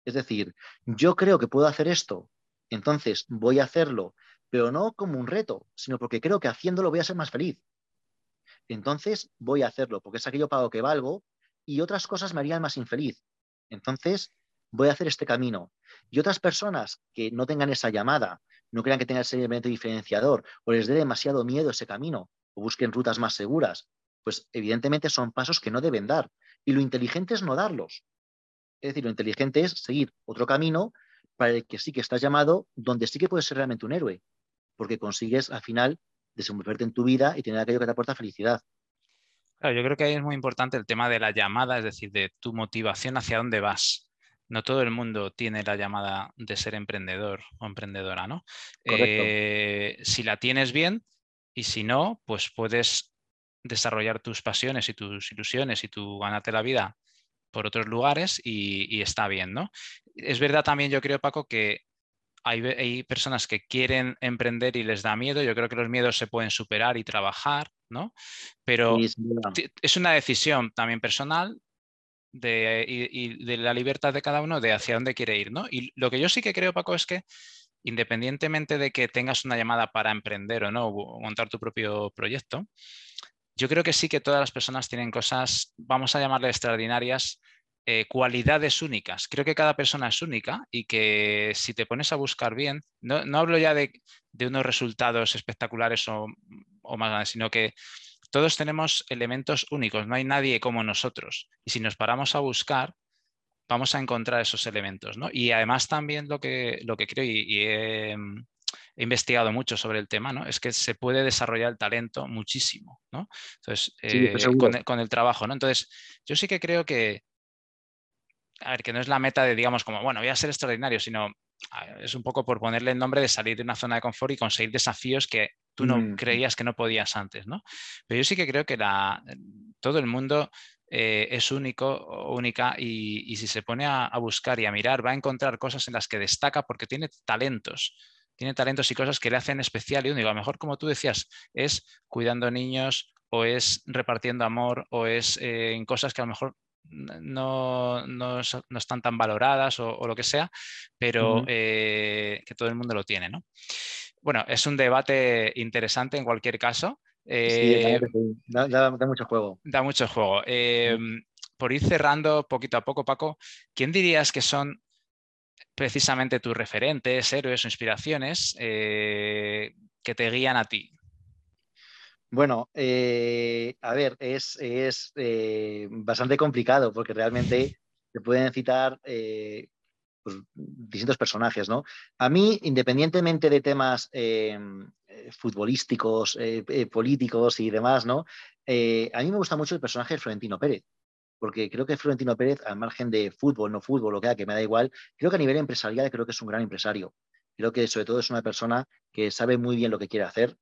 Es decir, yo creo que puedo hacer esto, entonces voy a hacerlo, pero no como un reto, sino porque creo que haciéndolo voy a ser más feliz. Entonces voy a hacerlo, porque es aquello para que valgo y otras cosas me harían más infeliz. Entonces voy a hacer este camino. Y otras personas que no tengan esa llamada, no crean que tengan ese elemento diferenciador o les dé demasiado miedo ese camino o busquen rutas más seguras, pues evidentemente son pasos que no deben dar. Y lo inteligente es no darlos. Es decir, lo inteligente es seguir otro camino para el que sí que estás llamado, donde sí que puedes ser realmente un héroe, porque consigues al final desenvolverte en tu vida y tener aquello que te aporta felicidad. Claro, yo creo que ahí es muy importante el tema de la llamada, es decir, de tu motivación hacia dónde vas. No todo el mundo tiene la llamada de ser emprendedor o emprendedora, ¿no? Eh, si la tienes bien y si no, pues puedes desarrollar tus pasiones y tus ilusiones y tu ganarte la vida por otros lugares y, está bien, ¿no? Es verdad también, yo creo, Paco, que hay, personas que quieren emprender y les da miedo. Yo creo que los miedos se pueden superar y trabajar, ¿no? Pero es una decisión también personal de, y, de la libertad de cada uno de hacia dónde quiere ir, ¿no? Y lo que yo sí que creo, Paco, es que independientemente de que tengas una llamada para emprender o no, o montar tu propio proyecto, yo creo que sí que todas las personas tienen cosas, vamos a llamarle extraordinarias, eh, cualidades únicas. Creo que cada persona es única y que si te pones a buscar bien, no, hablo ya de, unos resultados espectaculares o, más grandes, sino que todos tenemos elementos únicos, no hay nadie como nosotros. Y si nos paramos a buscar, vamos a encontrar esos elementos. Y además también lo que, lo que creo, y, he, investigado mucho sobre el tema, ¿no? es que se puede desarrollar el talento muchísimo. ¿no? Entonces, eh, con, el, con, el, trabajo. ¿no? Entonces, yo sí que creo que, a ver, que no es la meta de, digamos, como, bueno, voy a ser extraordinario, sino es un poco por ponerle el nombre de salir de una zona de confort y conseguir desafíos que tú no mm. creías que no podías antes, ¿no? Pero yo sí que creo que la, todo el mundo eh, es único o única y, si se pone a, buscar y a mirar va a encontrar cosas en las que destaca porque tiene talentos, tiene talentos y cosas que le hacen especial y único. A lo mejor, como tú decías, es cuidando niños o es repartiendo amor o es eh, en cosas que a lo mejor no, no, están tan valoradas o, lo que sea, pero eh, que todo el mundo lo tiene. ¿no? Bueno, es un debate interesante en cualquier caso. Eh, da, mucho juego. Da mucho juego. Em, por ir cerrando poquito a poco, Paco, ¿quién dirías que son precisamente tus referentes, héroes o inspiraciones eh, que te guían a ti? Bueno, eh, a ver, es, eh, bastante complicado porque realmente se pueden citar eh, pues, distintos personajes, ¿no? A mí, independientemente de temas futbolísticos, políticos y demás, ¿no? a mí me gusta mucho el personaje de Florentino Pérez, porque creo que Florentino Pérez, al margen de fútbol, no fútbol, lo que sea, que me da igual, creo que a nivel empresarial creo que es un gran empresario. Creo que sobre todo es una persona que sabe muy bien lo que quiere hacer,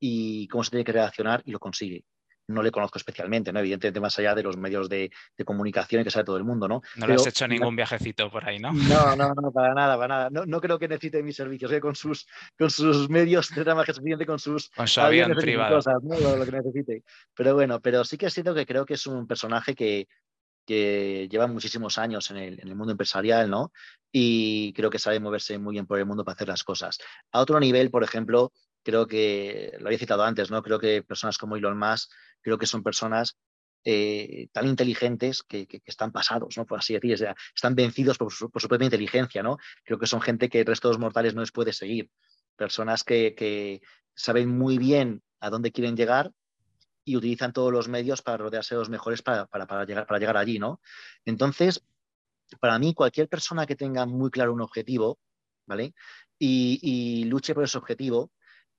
y cómo se tiene que reaccionar y lo consigue. No le conozco especialmente, ¿no? Evidentemente, más allá de los medios de, comunicación que sabe todo el mundo, ¿no? No le has hecho ningún viajecito por ahí, ¿no? No, no, no, para nada, para nada. No, creo que necesite mis servicios, ¿eh? con, sus, con sus medios tendrá más que suficiente con sus con su avión privado. Cosas, Lo, que necesite. Pero bueno, pero sí que siento que creo que es un personaje que, que lleva muchísimos años en el, en el, mundo empresarial, ¿no? Y creo que sabe moverse muy bien por el mundo para hacer las cosas. A otro nivel, por ejemplo, creo que, lo había citado antes, ¿no? Creo que personas como Elon Musk, creo que son personas eh, tan inteligentes que, están pasados, ¿no? Por así decir, o sea, están vencidos por su, propia inteligencia, ¿no? Creo que son gente que el resto de los mortales no les puede seguir. Personas que, saben muy bien a dónde quieren llegar y utilizan todos los medios para rodearse de los mejores para, llegar, para llegar allí, ¿no? Entonces, para mí, cualquier persona que tenga muy claro un objetivo, ¿vale? y luche por ese objetivo,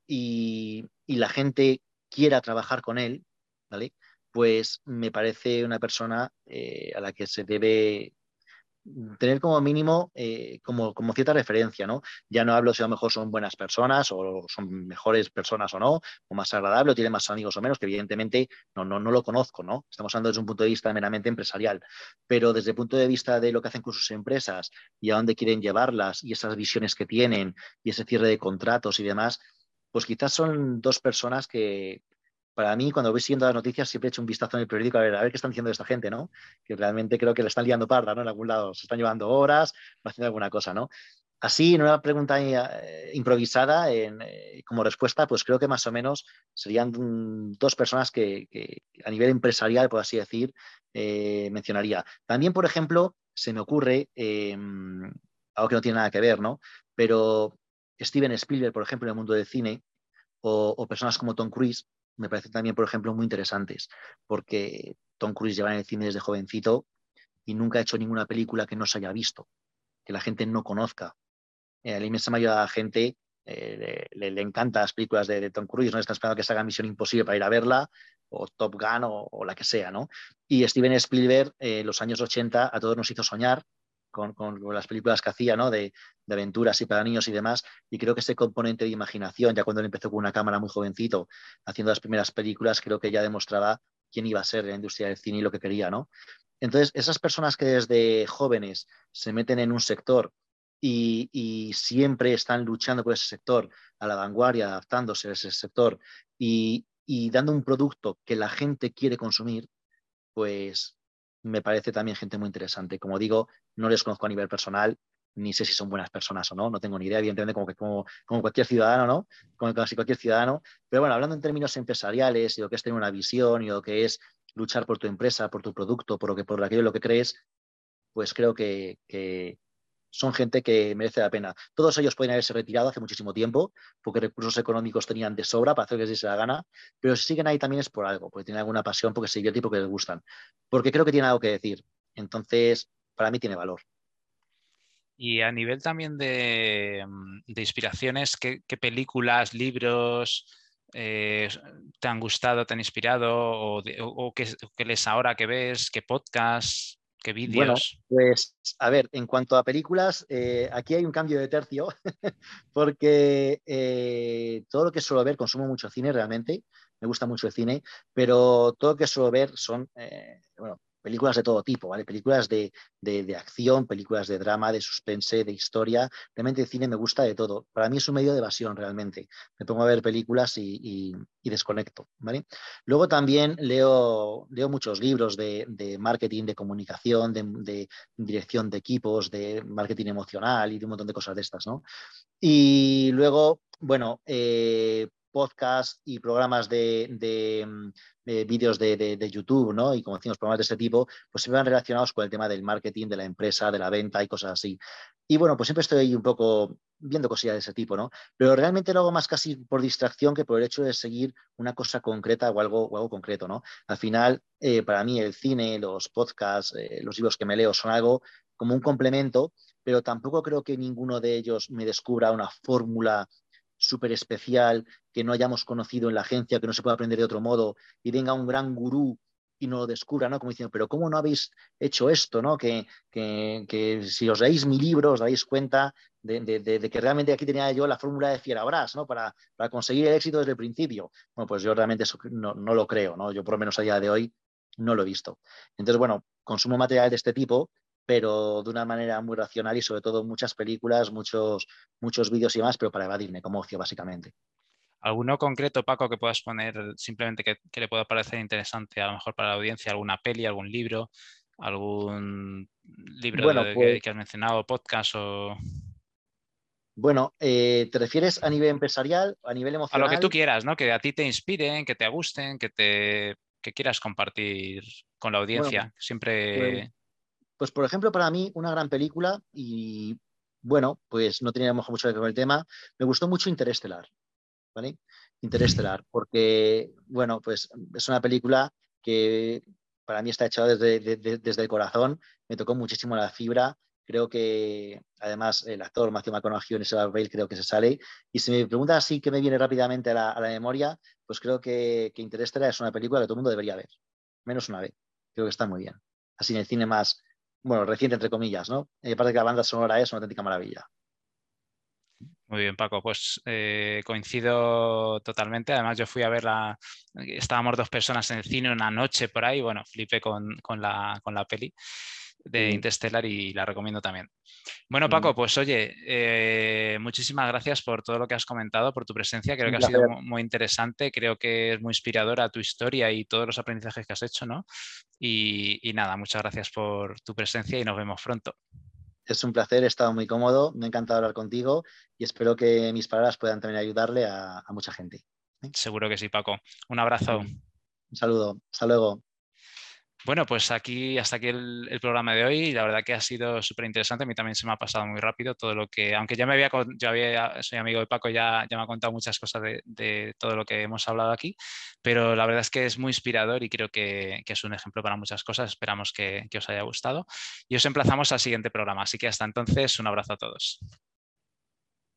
y, la gente quiera trabajar con él, ¿vale? Pues me parece una persona eh, a la que se debe tener como mínimo eh, como, como, cierta referencia, ¿no? Ya no hablo si a lo mejor son buenas personas o son mejores personas o no, o más agradable, o tienen más amigos o menos, que evidentemente no, no, no lo conozco, ¿no? Estamos hablando desde un punto de vista meramente empresarial, pero desde el punto de vista de lo que hacen con sus empresas y a dónde quieren llevarlas y esas visiones que tienen y ese cierre de contratos y demás, pues quizás son dos personas que para mí, cuando voy siguiendo las noticias, siempre he hecho un vistazo en el periódico a ver, a ver qué están diciendo esta gente, ¿no? Que realmente creo que le están liando parda, ¿no? En algún lado se están llevando horas, haciendo alguna cosa, ¿no? Así, en una pregunta eh, improvisada, eh, como respuesta, pues creo que más o menos serían dos personas que, a nivel empresarial, por así decir, eh, mencionaría. También, por ejemplo, se me ocurre, em, algo que no tiene nada que ver, ¿no? Pero Steven Spielberg, por ejemplo, en el mundo del cine, o, personas como Tom Cruise, me parecen también, por ejemplo, muy interesantes, porque Tom Cruise lleva en el cine desde jovencito y nunca ha hecho ninguna película que no se haya visto, que la gente no conozca. Eh, la inmensa mayoría de la gente eh, le, encantan las películas de, Tom Cruise, no está esperando que se haga Misión Imposible para ir a verla, o Top Gun o, la que sea, ¿no? Y Steven Spielberg, en los años 80, a todos nos hizo soñar con, las películas que hacía, ¿no? De, aventuras y para niños y demás. Y creo que ese componente de imaginación, ya cuando él empezó con una cámara muy jovencito, haciendo las primeras películas, creo que ya demostraba quién iba a ser la industria del cine y lo que quería, ¿no? Entonces, esas personas que desde jóvenes se meten en un sector y, siempre están luchando por ese sector, a la vanguardia, adaptándose a ese sector y, dando un producto que la gente quiere consumir, pues me parece también gente muy interesante. Como digo, no les conozco a nivel personal, ni sé si son buenas personas o no, no tengo ni idea, evidentemente, como, que, como, como cualquier ciudadano, ¿no? Como casi cualquier ciudadano. Pero bueno, hablando en términos empresariales y lo que es tener una visión y lo que es luchar por tu empresa, por tu producto, por, lo que, por aquello lo que crees, pues creo que, son gente que merece la pena. Todos ellos pueden haberse retirado hace muchísimo tiempo, porque recursos económicos tenían de sobra para hacer lo que se la gana, pero si siguen ahí también es por algo, porque tienen alguna pasión, porque se divierten y porque les gustan. Porque creo que tienen algo que decir. Entonces, para mí tiene valor. Y a nivel también de, mm, inspiraciones, ¿qué, películas, libros eh, te han gustado, te han inspirado? ¿O, o qué, qué lees ahora que ves? ¿Qué podcast? ¿Qué vídeos? Bueno, pues a ver, en cuanto a películas, eh, aquí hay un cambio de tercio, porque eh, todo lo que suelo ver, consumo mucho cine realmente, me gusta mucho el cine, pero todo lo que suelo ver son, eh, bueno, películas de todo tipo, ¿vale? Películas de, acción, películas de drama, de suspense, de historia. Realmente el cine me gusta de todo. Para mí es un medio de evasión realmente. Me pongo a ver películas y, desconecto, ¿vale? Luego también leo, leo muchos libros de, marketing, de comunicación, de, dirección de equipos, de marketing emocional y de un montón de cosas de estas, ¿no? Y luego, bueno, eh, podcasts y programas de, de vídeos de, YouTube, ¿no? Y como decimos, programas de ese tipo, pues se van relacionados con el tema del marketing, de la empresa, de la venta y cosas así. Y bueno, pues siempre estoy ahí un poco viendo cosillas de ese tipo, ¿no? Pero realmente lo hago más casi por distracción que por el hecho de seguir una cosa concreta o algo, o algo concreto, ¿no? Al final, eh, para mí el cine, los podcasts, eh, los libros que me leo son algo como un complemento, pero tampoco creo que ninguno de ellos me descubra una fórmula súper especial que no hayamos conocido en la agencia, que no se pueda aprender de otro modo, y venga un gran gurú y no lo descubra, ¿no? Como diciendo, pero ¿cómo no habéis hecho esto, ¿no? Que, si os leéis mi libro os dais cuenta de, que realmente aquí tenía yo la fórmula de Fierabras, ¿no? Para, para, conseguir el éxito desde el principio. Bueno, pues yo realmente eso no, no, lo creo, ¿no? Yo por lo menos a día de hoy no lo he visto. Entonces, bueno, consumo material de este tipo pero de una manera muy racional y sobre todo muchas películas, muchos, muchos vídeos y más, pero para evadirme como ocio básicamente. ¿Alguno concreto, Paco, que puedas poner simplemente que, le pueda parecer interesante a lo mejor para la audiencia? ¿Alguna peli, algún libro, algún libro pues que, has mencionado, podcast o...? Bueno, eh, ¿te refieres a nivel empresarial, a nivel emocional? A lo que tú quieras, ¿no? Que a ti te inspiren, que te gusten, que te que quieras compartir con la audiencia. Siempre... Pues por ejemplo, para mí, una gran película, y bueno, pues no teníamos mucho que ver con el tema, me gustó mucho Interestelar, ¿vale? Interestelar, porque, bueno, pues es una película que para mí está hecha desde, desde el corazón, me tocó muchísimo la fibra, creo que además el actor Matthew McConaughey en ese Bale creo que se sale. Y si me preguntas así que me viene rápidamente a la, memoria, pues creo que, que Interestelar es una película que todo el mundo debería ver, menos una vez. Creo que está muy bien. Así en el cine más, bueno, reciente entre comillas, ¿no? Y aparte que la banda sonora es una auténtica maravilla. Muy bien, Paco, pues eh, coincido totalmente. Además, yo fui a verla, estábamos dos personas en el cine una noche por ahí, bueno, flipé con, la, con la peli. De Interstellar y la recomiendo también. Bueno, Paco, pues oye, eh, muchísimas gracias por todo lo que has comentado, por tu presencia. Creo que ha sido muy interesante, creo que es muy inspiradora tu historia y todos los aprendizajes que has hecho, ¿no? Y, y nada, muchas gracias por tu presencia y nos vemos pronto. Es un placer, he estado muy cómodo, me ha encantado hablar contigo y espero que mis palabras puedan también ayudarle a, mucha gente. Seguro que sí, Paco. Un abrazo. Un saludo. Hasta luego. Bueno, pues aquí hasta aquí el, programa de hoy. La verdad que ha sido súper interesante. A mí también se me ha pasado muy rápido todo lo que, aunque ya me había, yo había, soy amigo de Paco, ya, ya me ha contado muchas cosas de, todo lo que hemos hablado aquí, pero la verdad es que es muy inspirador y creo que, es un ejemplo para muchas cosas. Esperamos que, que os haya gustado y os emplazamos al siguiente programa. Así que hasta entonces, un abrazo a todos.